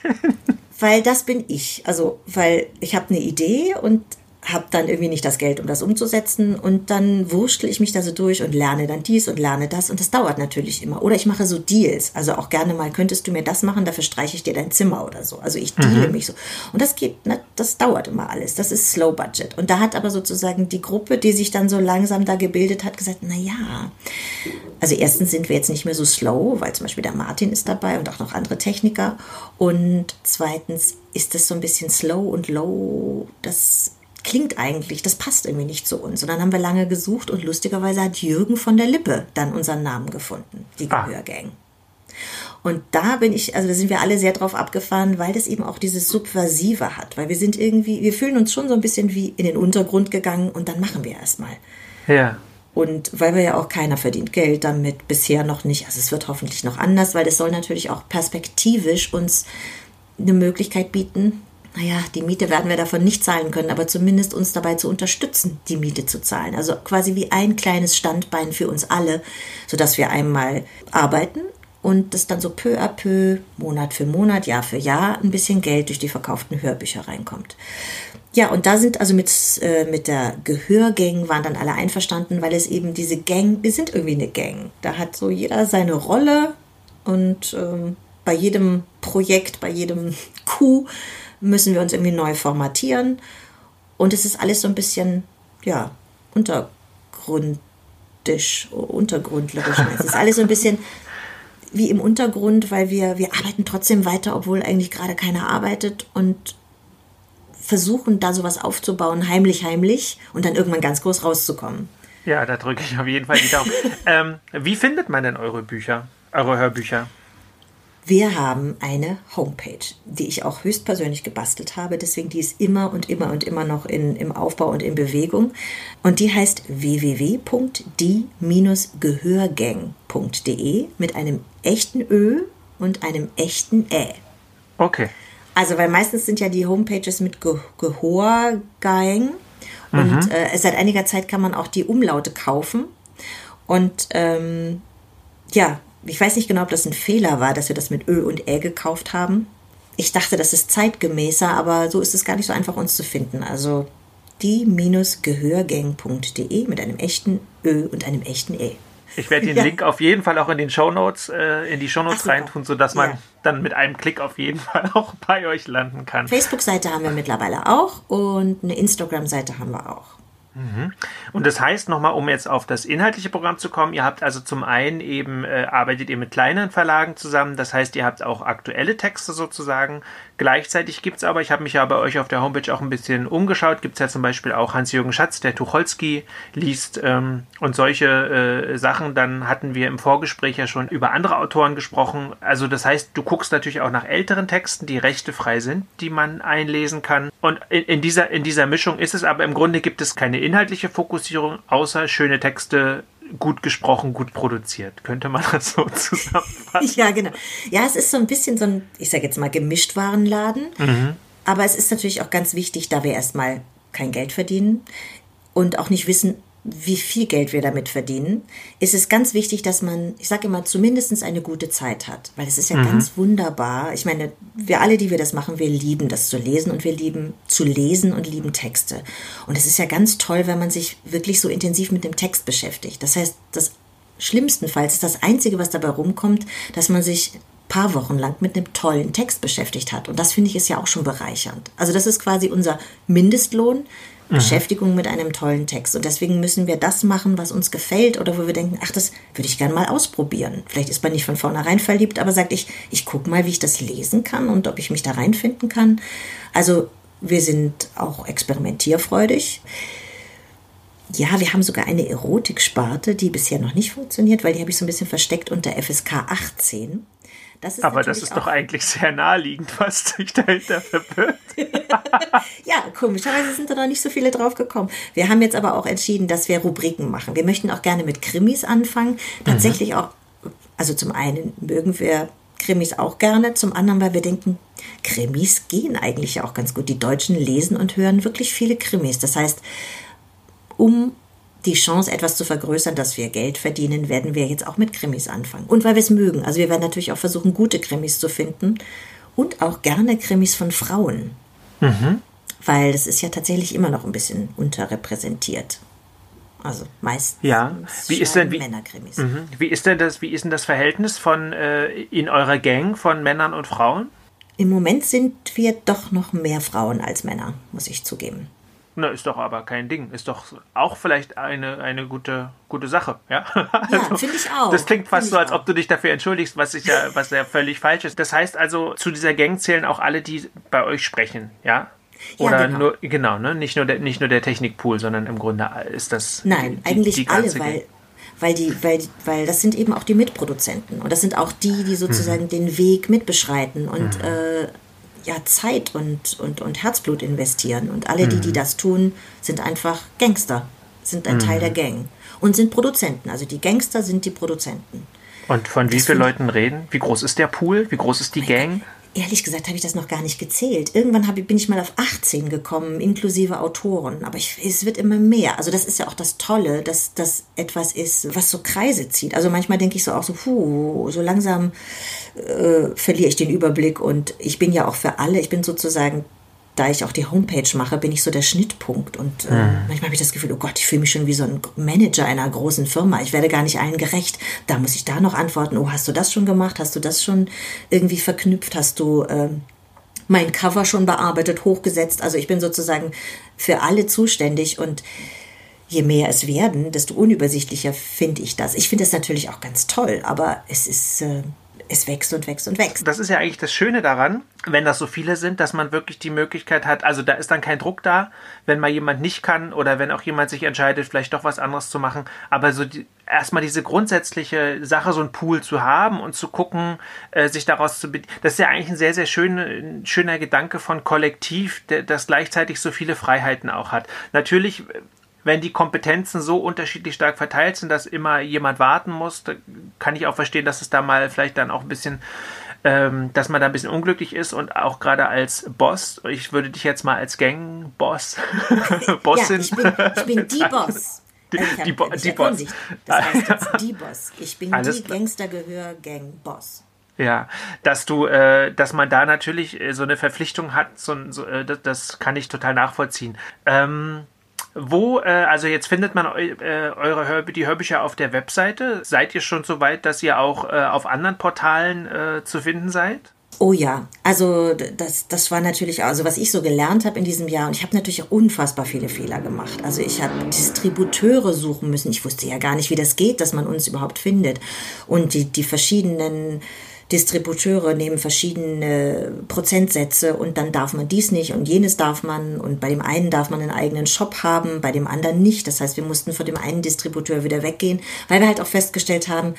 Speaker 3: weil das bin ich. Also, weil ich habe eine Idee und habe dann irgendwie nicht das Geld, um das umzusetzen und dann wurschtel ich mich da so durch und lerne dann dies und lerne das und das dauert natürlich immer. Oder ich mache so Deals, also auch gerne mal, könntest du mir das machen, dafür streiche ich dir dein Zimmer oder so. Also ich deale mhm. mich so. Und das geht, na, das dauert immer alles, das ist Slow Budget. Und da hat aber sozusagen die Gruppe, die sich dann so langsam da gebildet hat, gesagt, na ja, also erstens sind wir jetzt nicht mehr so slow, weil zum Beispiel der Martin ist dabei und auch noch andere Techniker. Und zweitens ist das so ein bisschen slow und low, das klingt eigentlich, das passt irgendwie nicht zu uns. Und dann haben wir lange gesucht und lustigerweise hat Jürgen von der Lippe dann unseren Namen gefunden, die ah. Gehörgang. Und da bin ich, also da sind wir alle sehr drauf abgefahren, weil das eben auch dieses Subversive hat. Weil wir sind irgendwie, wir fühlen uns schon so ein bisschen wie in den Untergrund gegangen und dann machen wir erstmal.
Speaker 2: Ja.
Speaker 3: Und weil wir ja auch keiner verdient Geld damit, bisher noch nicht. Also es wird hoffentlich noch anders, weil es soll natürlich auch perspektivisch uns eine Möglichkeit bieten, naja, die Miete werden wir davon nicht zahlen können, aber zumindest uns dabei zu unterstützen, die Miete zu zahlen. Also quasi wie ein kleines Standbein für uns alle, sodass wir einmal arbeiten und das dann so peu à peu, Monat für Monat, Jahr für Jahr, ein bisschen Geld durch die verkauften Hörbücher reinkommt. Ja, und da sind also mit, äh, mit der Gehörgang waren dann alle einverstanden, weil es eben diese Gang, wir sind irgendwie eine Gang. Da hat so jeder seine Rolle und ähm, bei jedem Projekt, bei jedem Coup müssen wir uns irgendwie neu formatieren. Und es ist alles so ein bisschen, ja, untergrundisch, untergrundlerisch. es ist alles so ein bisschen wie im Untergrund, weil wir, wir arbeiten trotzdem weiter, obwohl eigentlich gerade keiner arbeitet und versuchen da sowas aufzubauen, heimlich, heimlich und dann irgendwann ganz groß rauszukommen.
Speaker 2: Ja, da drücke ich auf jeden Fall die Daumen. ähm, wie findet man denn eure Bücher, eure Hörbücher?
Speaker 3: Wir haben eine Homepage, die ich auch höchstpersönlich gebastelt habe. Deswegen die ist immer und immer und immer noch in, im Aufbau und in Bewegung. Und die heißt www.die-gehörgang.de mit einem echten Ö und einem echten Ä.
Speaker 2: Okay.
Speaker 3: Also, weil meistens sind ja die Homepages mit Ge Gehörgang. Und mhm. äh, seit einiger Zeit kann man auch die Umlaute kaufen. Und ähm, ja, ich weiß nicht genau, ob das ein Fehler war, dass wir das mit Ö und Ä gekauft haben. Ich dachte, das ist zeitgemäßer, aber so ist es gar nicht so einfach, uns zu finden. Also die-gehörgang.de mit einem echten Ö und einem echten E.
Speaker 2: Ich werde den ja. Link auf jeden Fall auch in den Shownotes, äh, in die Shownotes Ach, reintun, sodass man ja. dann mit einem Klick auf jeden Fall auch bei euch landen kann.
Speaker 3: Facebook-Seite haben wir mittlerweile auch und eine Instagram-Seite haben wir auch.
Speaker 2: Mhm. Und das heißt nochmal, um jetzt auf das inhaltliche Programm zu kommen, ihr habt also zum einen eben, äh, arbeitet ihr mit kleineren Verlagen zusammen, das heißt, ihr habt auch aktuelle Texte sozusagen. Gleichzeitig gibt es aber, ich habe mich ja bei euch auf der Homepage auch ein bisschen umgeschaut, gibt es ja zum Beispiel auch Hans-Jürgen Schatz, der Tucholsky liest ähm, und solche äh, Sachen. Dann hatten wir im Vorgespräch ja schon über andere Autoren gesprochen. Also das heißt, du guckst natürlich auch nach älteren Texten, die rechtefrei sind, die man einlesen kann. Und in, in dieser, in dieser Mischung ist es aber im Grunde gibt es keine inhaltliche Fokussierung, außer schöne Texte gut gesprochen, gut produziert. Könnte man das so zusammenfassen?
Speaker 3: ja, genau. Ja, es ist so ein bisschen so ein, ich sage jetzt mal, Gemischtwarenladen. Mhm. Aber es ist natürlich auch ganz wichtig, da wir erstmal kein Geld verdienen und auch nicht wissen, wie viel Geld wir damit verdienen, ist es ganz wichtig, dass man, ich sage immer, zumindest eine gute Zeit hat. Weil es ist ja mhm. ganz wunderbar. Ich meine, wir alle, die wir das machen, wir lieben das zu lesen und wir lieben zu lesen und lieben Texte. Und es ist ja ganz toll, wenn man sich wirklich so intensiv mit dem Text beschäftigt. Das heißt, das schlimmstenfalls ist das Einzige, was dabei rumkommt, dass man sich paar Wochen lang mit einem tollen Text beschäftigt hat. Und das finde ich ist ja auch schon bereichernd. Also das ist quasi unser Mindestlohn Mhm. Beschäftigung mit einem tollen Text. Und deswegen müssen wir das machen, was uns gefällt oder wo wir denken, ach, das würde ich gerne mal ausprobieren. Vielleicht ist man nicht von vornherein verliebt, aber sagt ich, ich gucke mal, wie ich das lesen kann und ob ich mich da reinfinden kann. Also wir sind auch experimentierfreudig. Ja, wir haben sogar eine Erotiksparte, die bisher noch nicht funktioniert, weil die habe ich so ein bisschen versteckt unter FSK 18.
Speaker 2: Das Aber das ist doch eigentlich sehr naheliegend, was sich dahinter verbirgt.
Speaker 3: ja, komischerweise sind da noch nicht so viele drauf gekommen. Wir haben jetzt aber auch entschieden, dass wir Rubriken machen. Wir möchten auch gerne mit Krimis anfangen. Tatsächlich mhm. auch, also zum einen mögen wir Krimis auch gerne, zum anderen, weil wir denken, Krimis gehen eigentlich ja auch ganz gut. Die Deutschen lesen und hören wirklich viele Krimis. Das heißt, um die Chance, etwas zu vergrößern, dass wir Geld verdienen, werden wir jetzt auch mit Krimis anfangen. Und weil wir es mögen. Also wir werden natürlich auch versuchen, gute Krimis zu finden und auch gerne Krimis von Frauen. Mhm. weil es ist ja tatsächlich immer noch ein bisschen unterrepräsentiert. Also meistens
Speaker 2: ja. wie ist denn, wie,
Speaker 3: Männerkrimis.
Speaker 2: Mhm. Wie ist denn das, wie ist denn das Verhältnis von äh, in eurer Gang von Männern und Frauen?
Speaker 3: Im Moment sind wir doch noch mehr Frauen als Männer, muss ich zugeben.
Speaker 2: Na, ist doch aber kein Ding. Ist doch auch vielleicht eine, eine gute, gute Sache. Ja,
Speaker 3: ja also, finde ich auch.
Speaker 2: Das klingt fast so, als auch. ob du dich dafür entschuldigst, was, ich ja, was ja völlig falsch ist. Das heißt also, zu dieser Gang zählen auch alle, die bei euch sprechen, ja? Oder ja, genau. nur, genau, ne? Nicht nur, der, nicht nur der Technikpool, sondern im Grunde ist das.
Speaker 3: Nein, die, eigentlich die alle, weil, weil, die, weil, weil das sind eben auch die Mitproduzenten. Und das sind auch die, die sozusagen mhm. den Weg mitbeschreiten und mhm. äh, ja, Zeit und, und, und Herzblut investieren. Und alle, die, die mhm. das tun, sind einfach Gangster, sind ein mhm. Teil der Gang und sind Produzenten. Also die Gangster sind die Produzenten.
Speaker 2: Und von wie vielen Leuten reden? Wie groß ist der Pool? Wie groß ist die Gang?
Speaker 3: Ehrlich gesagt habe ich das noch gar nicht gezählt. Irgendwann ich, bin ich mal auf 18 gekommen, inklusive Autoren. Aber ich, es wird immer mehr. Also das ist ja auch das Tolle, dass das etwas ist, was so Kreise zieht. Also manchmal denke ich so auch so, puh, so langsam äh, verliere ich den Überblick. Und ich bin ja auch für alle, ich bin sozusagen da ich auch die Homepage mache, bin ich so der Schnittpunkt. Und äh, mhm. manchmal habe ich das Gefühl, oh Gott, ich fühle mich schon wie so ein Manager einer großen Firma. Ich werde gar nicht allen gerecht. Da muss ich da noch antworten, oh, hast du das schon gemacht? Hast du das schon irgendwie verknüpft? Hast du äh, mein Cover schon bearbeitet, hochgesetzt? Also ich bin sozusagen für alle zuständig und je mehr es werden, desto unübersichtlicher finde ich das. Ich finde das natürlich auch ganz toll, aber es ist... Äh, es wächst und wächst und wächst.
Speaker 2: Das ist ja eigentlich das Schöne daran, wenn das so viele sind, dass man wirklich die Möglichkeit hat, also da ist dann kein Druck da, wenn mal jemand nicht kann oder wenn auch jemand sich entscheidet, vielleicht doch was anderes zu machen. Aber so die, erstmal diese grundsätzliche Sache, so ein Pool zu haben und zu gucken, äh, sich daraus zu bedienen, das ist ja eigentlich ein sehr, sehr schön, schöner Gedanke von Kollektiv, der, das gleichzeitig so viele Freiheiten auch hat. Natürlich wenn die Kompetenzen so unterschiedlich stark verteilt sind, dass immer jemand warten muss, kann ich auch verstehen, dass es da mal vielleicht dann auch ein bisschen, ähm, dass man da ein bisschen unglücklich ist und auch gerade als Boss, ich würde dich jetzt mal als Gang-Boss,
Speaker 3: Bossin. Ja, ich bin, ich bin die Boss. Die, also die, Bo die Boss. Das heißt jetzt die Boss. Ich bin Alles die Gangstergehör-Gang-Boss.
Speaker 2: Ja, dass du, äh, dass man da natürlich äh, so eine Verpflichtung hat, so, so äh, das, das, kann ich total nachvollziehen. Ähm, wo, äh, also jetzt findet man eu, äh, eure Hörb die Hörbücher auf der Webseite. Seid ihr schon so weit, dass ihr auch äh, auf anderen Portalen äh, zu finden seid?
Speaker 3: Oh ja, also das, das war natürlich, also was ich so gelernt habe in diesem Jahr, und ich habe natürlich auch unfassbar viele Fehler gemacht. Also ich habe Distributeure suchen müssen. Ich wusste ja gar nicht, wie das geht, dass man uns überhaupt findet. Und die, die verschiedenen Distributeure nehmen verschiedene Prozentsätze und dann darf man dies nicht und jenes darf man und bei dem einen darf man einen eigenen Shop haben, bei dem anderen nicht. Das heißt, wir mussten von dem einen Distributeur wieder weggehen, weil wir halt auch festgestellt haben,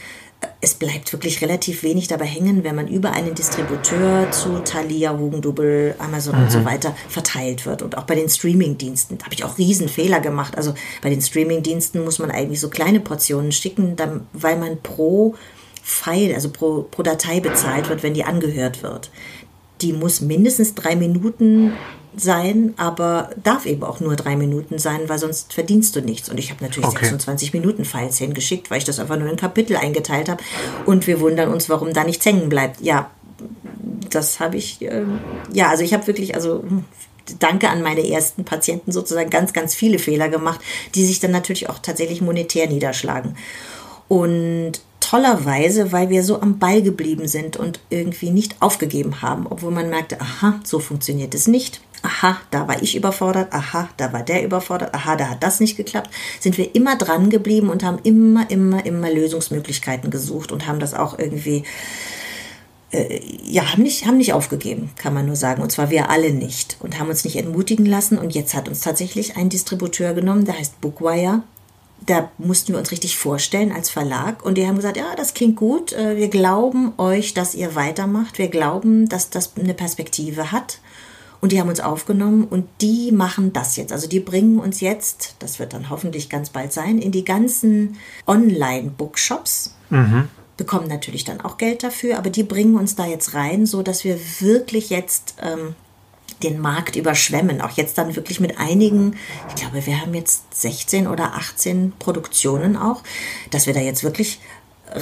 Speaker 3: es bleibt wirklich relativ wenig dabei hängen, wenn man über einen Distributeur zu Thalia, Hugendubel, Amazon mhm. und so mhm. weiter verteilt wird. Und auch bei den Streamingdiensten. Da habe ich auch Riesenfehler gemacht. Also bei den Streamingdiensten muss man eigentlich so kleine Portionen schicken, weil man pro File, also pro, pro Datei bezahlt wird, wenn die angehört wird. Die muss mindestens drei Minuten sein, aber darf eben auch nur drei Minuten sein, weil sonst verdienst du nichts. Und ich habe natürlich okay. 26 Minuten Files hingeschickt, weil ich das einfach nur in Kapitel eingeteilt habe. Und wir wundern uns, warum da nichts hängen bleibt. Ja, das habe ich, äh, ja, also ich habe wirklich, also hm, danke an meine ersten Patienten sozusagen ganz, ganz viele Fehler gemacht, die sich dann natürlich auch tatsächlich monetär niederschlagen. Und tollerweise, weil wir so am Ball geblieben sind und irgendwie nicht aufgegeben haben, obwohl man merkte, aha, so funktioniert es nicht. Aha, da war ich überfordert, aha, da war der überfordert, aha, da hat das nicht geklappt, sind wir immer dran geblieben und haben immer, immer, immer Lösungsmöglichkeiten gesucht und haben das auch irgendwie, äh, ja, haben nicht, haben nicht aufgegeben, kann man nur sagen. Und zwar wir alle nicht und haben uns nicht entmutigen lassen. Und jetzt hat uns tatsächlich ein Distributeur genommen, der heißt Bookwire da mussten wir uns richtig vorstellen als Verlag und die haben gesagt, ja, das klingt gut, äh, wir glauben euch, dass ihr weitermacht, wir glauben, dass das eine Perspektive hat und die haben uns aufgenommen und die machen das jetzt. Also die bringen uns jetzt, das wird dann hoffentlich ganz bald sein, in die ganzen Online-Bookshops. Mhm. Bekommen natürlich dann auch Geld dafür, aber die bringen uns da jetzt rein, so dass wir wirklich jetzt ähm, den Markt überschwemmen. Auch jetzt dann wirklich mit einigen, ich glaube, wir haben jetzt 16 oder 18 Produktionen auch, dass wir da jetzt wirklich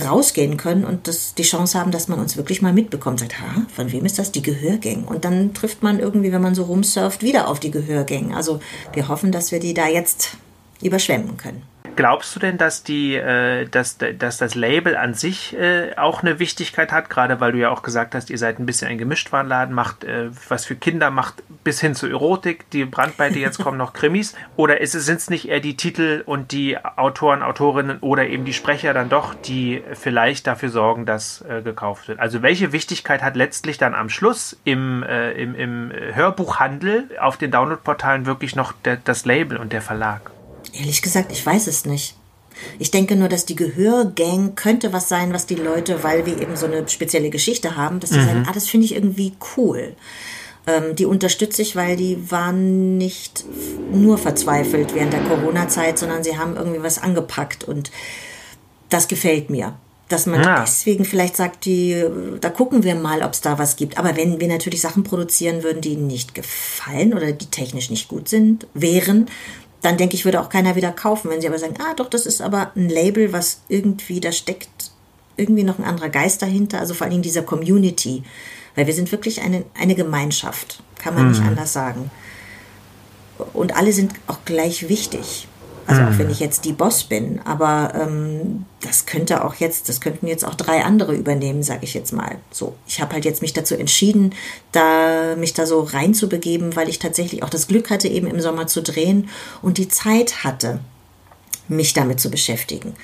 Speaker 3: rausgehen können und das, die Chance haben, dass man uns wirklich mal mitbekommt. Sagt, ha, von wem ist das? Die Gehörgänge. Und dann trifft man irgendwie, wenn man so rumsurft, wieder auf die Gehörgänge. Also wir hoffen, dass wir die da jetzt überschwemmen können.
Speaker 2: Glaubst du denn, dass die, äh, dass, dass das Label an sich äh, auch eine Wichtigkeit hat, gerade weil du ja auch gesagt hast, ihr seid ein bisschen ein Gemischtwarenladen, macht äh, was für Kinder, macht bis hin zu Erotik, die Brandweite, jetzt kommen noch Krimis, oder sind es nicht eher die Titel und die Autoren, Autorinnen oder eben die Sprecher dann doch, die vielleicht dafür sorgen, dass äh, gekauft wird? Also welche Wichtigkeit hat letztlich dann am Schluss im, äh, im, im Hörbuchhandel auf den Downloadportalen wirklich noch der, das Label und der Verlag?
Speaker 3: Ehrlich gesagt, ich weiß es nicht. Ich denke nur, dass die Gehörgang könnte was sein, was die Leute, weil wir eben so eine spezielle Geschichte haben, dass sie mhm. sagen, ah, das finde ich irgendwie cool. Ähm, die unterstütze ich, weil die waren nicht nur verzweifelt während der Corona-Zeit, sondern sie haben irgendwie was angepackt und das gefällt mir. Dass man ja. deswegen vielleicht sagt, die, da gucken wir mal, ob es da was gibt. Aber wenn wir natürlich Sachen produzieren würden, die nicht gefallen oder die technisch nicht gut sind, wären, dann denke ich, würde auch keiner wieder kaufen. Wenn sie aber sagen, ah doch, das ist aber ein Label, was irgendwie, da steckt irgendwie noch ein anderer Geist dahinter, also vor allen Dingen dieser Community. Weil wir sind wirklich eine, eine Gemeinschaft, kann man mhm. nicht anders sagen. Und alle sind auch gleich wichtig. Also auch wenn mhm. ich jetzt die Boss bin, aber ähm, das könnte auch jetzt, das könnten jetzt auch drei andere übernehmen, sage ich jetzt mal. So, ich habe halt jetzt mich dazu entschieden, da mich da so reinzubegeben, weil ich tatsächlich auch das Glück hatte, eben im Sommer zu drehen und die Zeit hatte, mich damit zu beschäftigen.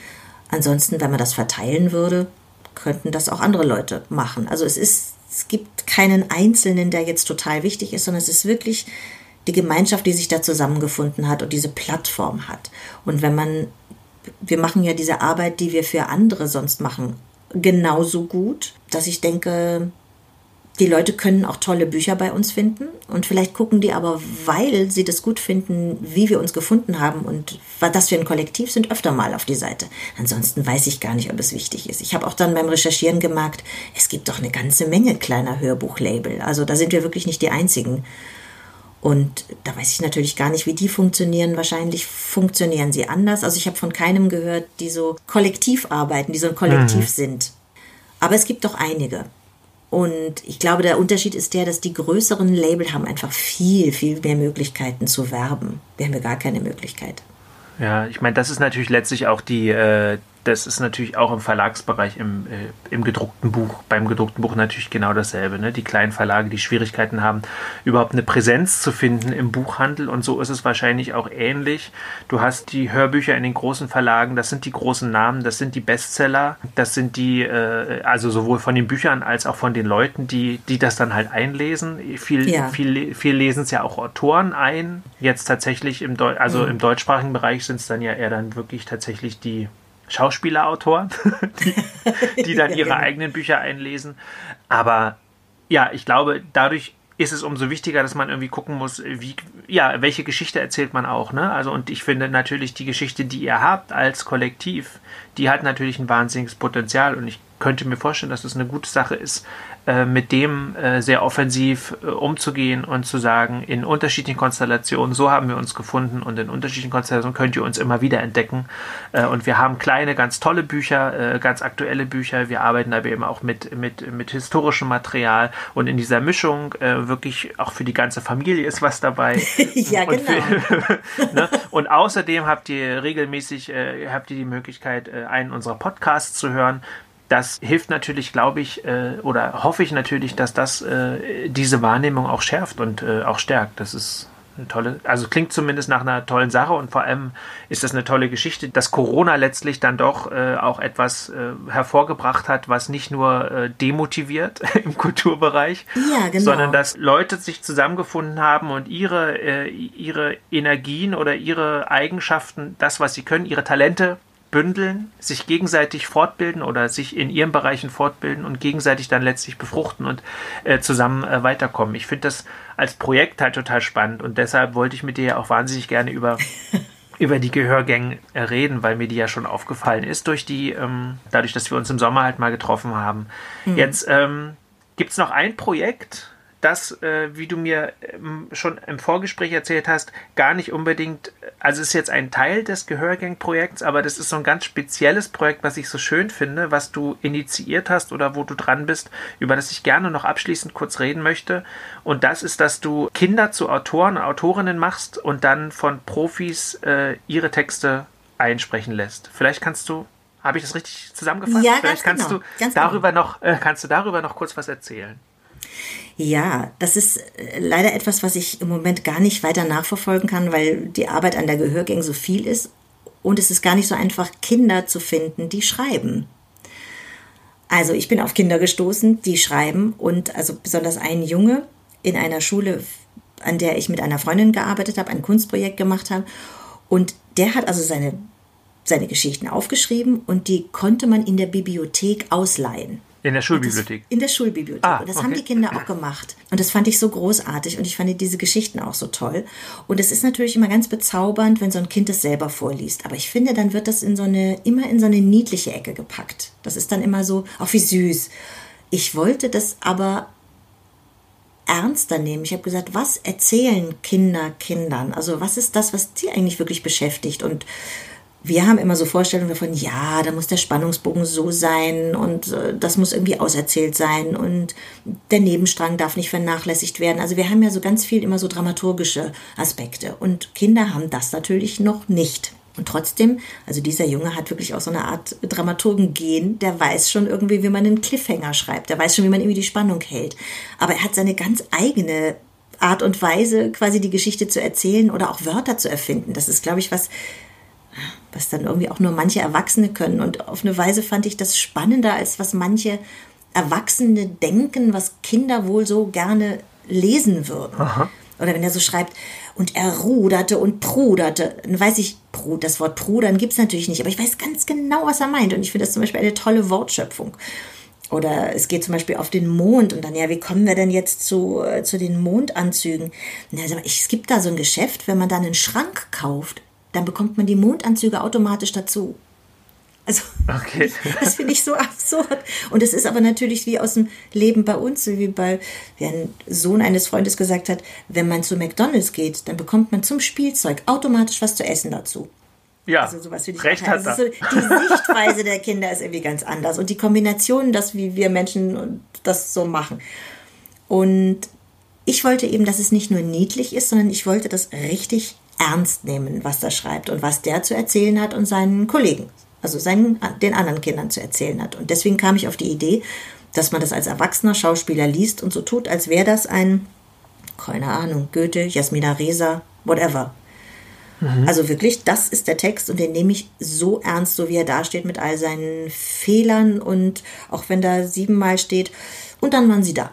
Speaker 3: Ansonsten, wenn man das verteilen würde, könnten das auch andere Leute machen. Also es ist, es gibt keinen Einzelnen, der jetzt total wichtig ist, sondern es ist wirklich die Gemeinschaft, die sich da zusammengefunden hat und diese Plattform hat. Und wenn man, wir machen ja diese Arbeit, die wir für andere sonst machen, genauso gut, dass ich denke, die Leute können auch tolle Bücher bei uns finden und vielleicht gucken die aber, weil sie das gut finden, wie wir uns gefunden haben und dass wir ein Kollektiv sind, öfter mal auf die Seite. Ansonsten weiß ich gar nicht, ob es wichtig ist. Ich habe auch dann beim Recherchieren gemerkt, es gibt doch eine ganze Menge kleiner Hörbuchlabel. Also da sind wir wirklich nicht die Einzigen. Und da weiß ich natürlich gar nicht, wie die funktionieren. Wahrscheinlich funktionieren sie anders. Also ich habe von keinem gehört, die so kollektiv arbeiten, die so ein Kollektiv mhm. sind. Aber es gibt doch einige. Und ich glaube, der Unterschied ist der, dass die größeren Label haben einfach viel, viel mehr Möglichkeiten zu werben. Wir haben ja gar keine Möglichkeit.
Speaker 2: Ja, ich meine, das ist natürlich letztlich auch die, äh, das ist natürlich auch im Verlagsbereich, im, äh, im gedruckten Buch, beim gedruckten Buch natürlich genau dasselbe. Ne? Die kleinen Verlage, die Schwierigkeiten haben, überhaupt eine Präsenz zu finden im Buchhandel und so ist es wahrscheinlich auch ähnlich. Du hast die Hörbücher in den großen Verlagen, das sind die großen Namen, das sind die Bestseller, das sind die, äh, also sowohl von den Büchern als auch von den Leuten, die, die das dann halt einlesen. Viel, ja. viel, viel lesen es ja auch Autoren ein. Jetzt tatsächlich im, Deu also mhm. im deutschsprachigen Bereich sind es dann ja eher dann wirklich tatsächlich die Schauspielerautoren, die, die dann ihre genau. eigenen Bücher einlesen. Aber ja, ich glaube, dadurch ist es umso wichtiger, dass man irgendwie gucken muss, wie, ja, welche Geschichte erzählt man auch, ne? Also, und ich finde natürlich die Geschichte, die ihr habt als Kollektiv, die hat natürlich ein wahnsinniges Potenzial und ich könnte mir vorstellen, dass das eine gute Sache ist, mit dem äh, sehr offensiv äh, umzugehen und zu sagen, in unterschiedlichen Konstellationen, so haben wir uns gefunden und in unterschiedlichen Konstellationen könnt ihr uns immer wieder entdecken. und wir haben kleine, ganz tolle Bücher, ganz aktuelle Bücher. Wir arbeiten aber eben auch mit, mit, mit historischem Material und in dieser Mischung wirklich auch für die ganze Familie ist was dabei.
Speaker 3: ja,
Speaker 2: und
Speaker 3: genau.
Speaker 2: Für, ne? Und außerdem habt ihr regelmäßig habt ihr die Möglichkeit, einen unserer Podcasts zu hören das hilft natürlich, glaube ich, äh, oder hoffe ich natürlich, dass das äh, diese Wahrnehmung auch schärft und äh, auch stärkt. Das ist eine tolle, also klingt zumindest nach einer tollen Sache und vor allem ist das eine tolle Geschichte, dass Corona letztlich dann doch äh, auch etwas äh, hervorgebracht hat, was nicht nur äh, demotiviert im Kulturbereich,
Speaker 3: ja, genau.
Speaker 2: sondern dass Leute sich zusammengefunden haben und ihre, äh, ihre Energien oder ihre Eigenschaften, das, was sie können, ihre Talente bündeln, sich gegenseitig fortbilden oder sich in ihren Bereichen fortbilden und gegenseitig dann letztlich befruchten und äh, zusammen äh, weiterkommen. Ich finde das als Projekt halt total spannend und deshalb wollte ich mit dir ja auch wahnsinnig gerne über über die Gehörgänge äh, reden, weil mir die ja schon aufgefallen ist durch die, ähm, dadurch, dass wir uns im Sommer halt mal getroffen haben. Mhm. Jetzt ähm, gibt es noch ein Projekt, das, äh, wie du mir ähm, schon im Vorgespräch erzählt hast, gar nicht unbedingt, also es ist jetzt ein Teil des Gehörgang-Projekts, aber das ist so ein ganz spezielles Projekt, was ich so schön finde, was du initiiert hast oder wo du dran bist, über das ich gerne noch abschließend kurz reden möchte. Und das ist, dass du Kinder zu Autoren und Autorinnen machst und dann von Profis äh, ihre Texte einsprechen lässt. Vielleicht kannst du habe ich das richtig zusammengefasst?
Speaker 3: Ja,
Speaker 2: Vielleicht
Speaker 3: ganz
Speaker 2: kannst
Speaker 3: genau,
Speaker 2: du darüber noch äh, kannst du darüber noch kurz was erzählen.
Speaker 3: Ja, das ist äh, leider etwas, was ich im Moment gar nicht weiter nachverfolgen kann, weil die Arbeit an der Gehörgang so viel ist und es ist gar nicht so einfach, Kinder zu finden, die schreiben. Also ich bin auf Kinder gestoßen, die schreiben und also besonders ein Junge in einer Schule, an der ich mit einer Freundin gearbeitet habe, ein Kunstprojekt gemacht habe und der hat also seine, seine Geschichten aufgeschrieben und die konnte man in der Bibliothek ausleihen.
Speaker 2: In der Schulbibliothek.
Speaker 3: in der Schulbibliothek.
Speaker 2: Ah,
Speaker 3: und das
Speaker 2: okay.
Speaker 3: haben die Kinder auch gemacht. Und das fand ich so großartig und ich fand diese Geschichten auch so toll. Und es ist natürlich immer ganz bezaubernd, wenn so ein Kind es selber vorliest. Aber ich finde, dann wird das in so eine, immer in so eine niedliche Ecke gepackt. Das ist dann immer so, auch wie süß. Ich wollte das aber ernster nehmen. Ich habe gesagt, was erzählen Kinder Kindern? Also was ist das, was sie eigentlich wirklich beschäftigt? Und wir haben immer so Vorstellungen davon, ja, da muss der Spannungsbogen so sein und äh, das muss irgendwie auserzählt sein und der Nebenstrang darf nicht vernachlässigt werden. Also wir haben ja so ganz viel immer so dramaturgische Aspekte und Kinder haben das natürlich noch nicht. Und trotzdem, also dieser Junge hat wirklich auch so eine Art Dramaturgen-Gen, der weiß schon irgendwie, wie man einen Cliffhanger schreibt, der weiß schon, wie man irgendwie die Spannung hält. Aber er hat seine ganz eigene Art und Weise, quasi die Geschichte zu erzählen oder auch Wörter zu erfinden. Das ist, glaube ich, was, was dann irgendwie auch nur manche Erwachsene können. Und auf eine Weise fand ich das spannender, als was manche Erwachsene denken, was Kinder wohl so gerne lesen würden. Oder wenn er so schreibt, und er ruderte und pruderte, dann weiß ich, das Wort prudern gibt es natürlich nicht, aber ich weiß ganz genau, was er meint. Und ich finde das zum Beispiel eine tolle Wortschöpfung. Oder es geht zum Beispiel auf den Mond und dann, ja, wie kommen wir denn jetzt zu, äh, zu den Mondanzügen? Na, ich, es gibt da so ein Geschäft, wenn man da einen Schrank kauft, dann bekommt man die Mondanzüge automatisch dazu. Also,
Speaker 2: Okay.
Speaker 3: das finde ich so absurd. Und es ist aber natürlich wie aus dem Leben bei uns, wie bei, wie ein Sohn eines Freundes gesagt hat, wenn man zu McDonalds geht, dann bekommt man zum Spielzeug automatisch was zu essen dazu.
Speaker 2: Ja,
Speaker 3: Also sowas finde ich
Speaker 2: recht hat
Speaker 3: also so, Die Sichtweise der Kinder ist irgendwie ganz anders. Und die Kombination, das, wie wir Menschen das so machen. Und ich wollte eben, dass es nicht nur niedlich ist, sondern ich wollte das richtig ernst nehmen, was er schreibt und was der zu erzählen hat und seinen Kollegen, also seinen, den anderen Kindern zu erzählen hat. Und deswegen kam ich auf die Idee, dass man das als erwachsener Schauspieler liest und so tut, als wäre das ein, keine Ahnung, Goethe, Jasmina Reza, whatever. Also wirklich, das ist der Text und den nehme ich so ernst, so wie er da steht mit all seinen Fehlern und auch wenn da siebenmal steht und dann waren sie da.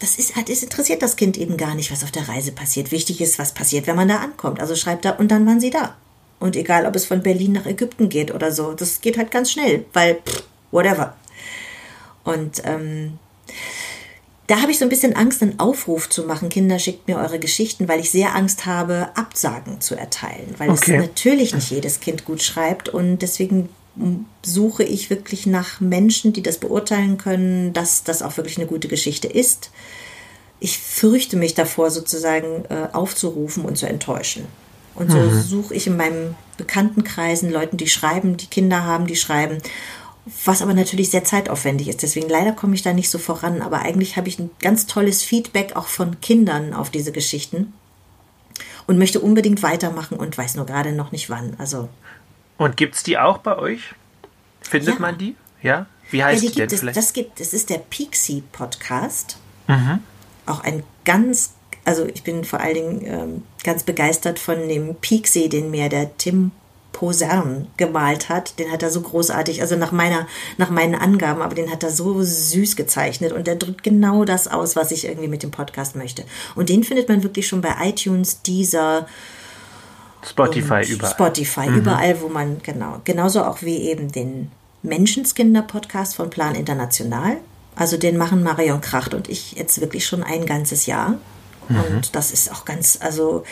Speaker 3: Das ist, halt, es interessiert das Kind eben gar nicht, was auf der Reise passiert. Wichtig ist, was passiert, wenn man da ankommt. Also schreibt er und dann waren sie da. Und egal, ob es von Berlin nach Ägypten geht oder so, das geht halt ganz schnell, weil pff, whatever. Und ähm, da habe ich so ein bisschen Angst, einen Aufruf zu machen. Kinder, schickt mir eure Geschichten, weil ich sehr Angst habe, Absagen zu erteilen. Weil
Speaker 2: Okay.
Speaker 3: es natürlich nicht jedes Kind gut schreibt. Und deswegen suche ich wirklich nach Menschen, die das beurteilen können, dass das auch wirklich eine gute Geschichte ist. Ich fürchte mich davor, sozusagen äh, aufzurufen und zu enttäuschen. Und so suche ich in meinem Bekanntenkreisen Leuten, die schreiben, die Kinder haben, die schreiben was aber natürlich sehr zeitaufwendig ist. Deswegen leider komme ich da nicht so voran. Aber eigentlich habe ich ein ganz tolles Feedback auch von Kindern auf diese Geschichten und möchte unbedingt weitermachen und weiß nur gerade noch nicht wann. Also
Speaker 2: Und gibt's die auch bei euch? Findet
Speaker 3: Ja.
Speaker 2: man die? Ja? Wie
Speaker 3: ja,
Speaker 2: heißt
Speaker 3: die
Speaker 2: die, denn
Speaker 3: gibt es.
Speaker 2: vielleicht?
Speaker 3: Das gibt. Das ist der Pixie Podcast. Auch ein ganz. Also ich bin vor allen Dingen ähm, ganz begeistert von dem Pixie, den mir der Tim Posern gemalt hat. Den hat er so großartig, also nach meiner, nach meinen Angaben, aber den hat er so süß gezeichnet und der drückt genau das aus, was ich irgendwie mit dem Podcast möchte. Und den findet man wirklich schon bei iTunes, Deezer,
Speaker 2: Spotify
Speaker 3: und
Speaker 2: überall.
Speaker 3: Spotify, überall, wo man, genau. Genauso auch wie eben den Menschenskinder-Podcast von Plan International. Also den machen Marion Kracht und ich jetzt wirklich schon ein ganzes Jahr. Und das ist auch ganz, also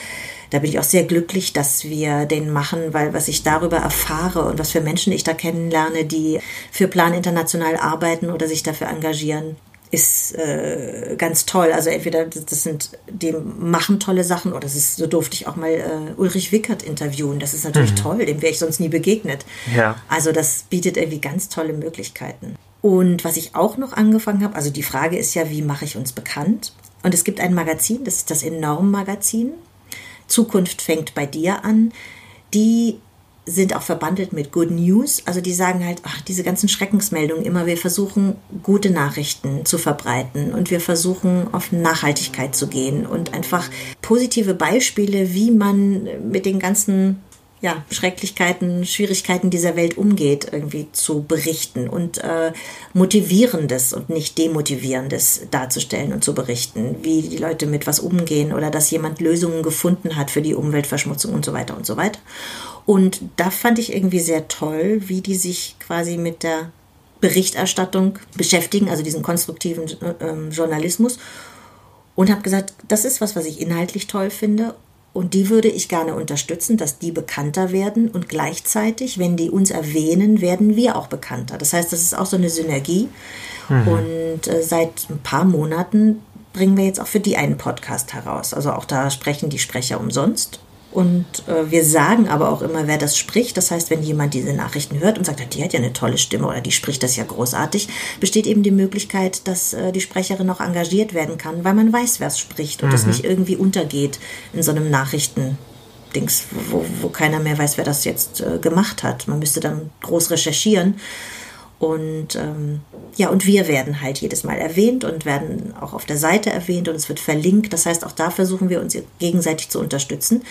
Speaker 3: da bin ich auch sehr glücklich, dass wir den machen, weil was ich darüber erfahre und was für Menschen ich da kennenlerne, die für Plan International arbeiten oder sich dafür engagieren, ist äh, ganz toll. Also entweder das sind, die machen tolle Sachen oder das ist, so durfte ich auch mal äh, Ulrich Wickert interviewen. Das ist natürlich mhm. toll, dem wäre ich sonst nie begegnet.
Speaker 2: Ja.
Speaker 3: Also das bietet irgendwie ganz tolle Möglichkeiten. Und was ich auch noch angefangen habe, also die Frage ist ja, wie mache ich uns bekannt? Und es gibt ein Magazin, das ist das Enorm-Magazin. Zukunft fängt bei dir an. Die sind auch verbandelt mit Good News. Also die sagen halt, ach, diese ganzen Schreckensmeldungen immer, wir versuchen gute Nachrichten zu verbreiten und wir versuchen auf Nachhaltigkeit zu gehen und einfach positive Beispiele, wie man mit den ganzen ja, Schrecklichkeiten, Schwierigkeiten dieser Welt umgeht, irgendwie zu berichten und äh, Motivierendes und nicht Demotivierendes darzustellen und zu berichten, wie die Leute mit was umgehen oder dass jemand Lösungen gefunden hat für die Umweltverschmutzung und so weiter und so weiter. Und da fand ich irgendwie sehr toll, wie die sich quasi mit der Berichterstattung beschäftigen, also diesen konstruktiven äh, Journalismus. Und habe gesagt, das ist was, was ich inhaltlich toll finde. Und die würde ich gerne unterstützen, dass die bekannter werden. Und gleichzeitig, wenn die uns erwähnen, werden wir auch bekannter. Das heißt, das ist auch so eine Synergie. Mhm. Und äh, seit ein paar Monaten bringen wir jetzt auch für die einen Podcast heraus. Also auch da sprechen die Sprecher umsonst. Und äh, wir sagen aber auch immer, wer das spricht. Das heißt, wenn jemand diese Nachrichten hört und sagt, die hat ja eine tolle Stimme oder die spricht das ja großartig, besteht eben die Möglichkeit, dass äh, die Sprecherin auch engagiert werden kann, weil man weiß, wer es spricht und mhm. das nicht irgendwie untergeht in so einem Nachrichten. Dings, wo, wo keiner mehr weiß, wer das jetzt äh, gemacht hat. Man müsste dann groß recherchieren. Und ähm, ja, und wir werden halt jedes Mal erwähnt und werden auch auf der Seite erwähnt und es wird verlinkt. Das heißt, auch da versuchen wir uns gegenseitig zu unterstützen.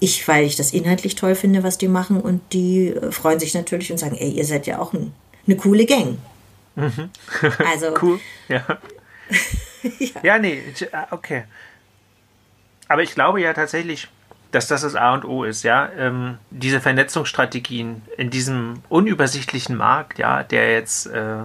Speaker 3: Ich, weil ich das inhaltlich toll finde, was die machen und die äh, freuen sich natürlich und sagen, ey, ihr seid ja auch ein, eine coole Gang.
Speaker 2: Mhm. also cool, ja. ja. Ja, nee, ah, okay. Aber ich glaube ja tatsächlich, dass das das A und O ist, ja. Ähm, diese Vernetzungsstrategien in diesem unübersichtlichen Markt, ja, der jetzt äh,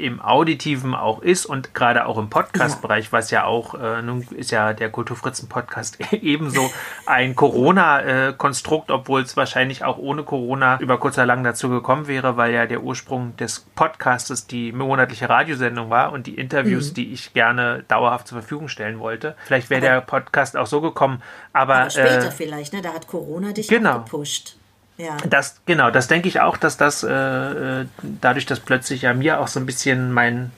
Speaker 2: im Auditiven auch ist und gerade auch im Podcast-Bereich, ja. was ja auch, äh, nun ist ja der Kulturfritzen-Podcast ebenso ein Corona-Konstrukt, obwohl es wahrscheinlich auch ohne Corona über kurz oder lang dazu gekommen wäre, weil ja der Ursprung des Podcastes die monatliche Radiosendung war und die Interviews, mhm. die ich gerne dauerhaft zur Verfügung stellen wollte. Vielleicht wäre der Podcast auch so gekommen, aber, aber
Speaker 3: später äh, vielleicht, ne? Da hat Corona dich
Speaker 2: genau.
Speaker 3: gepusht.
Speaker 2: Ja. Das, genau, das denke ich auch, dass das äh, äh, dadurch, dass plötzlich ja mir auch so ein bisschen mein,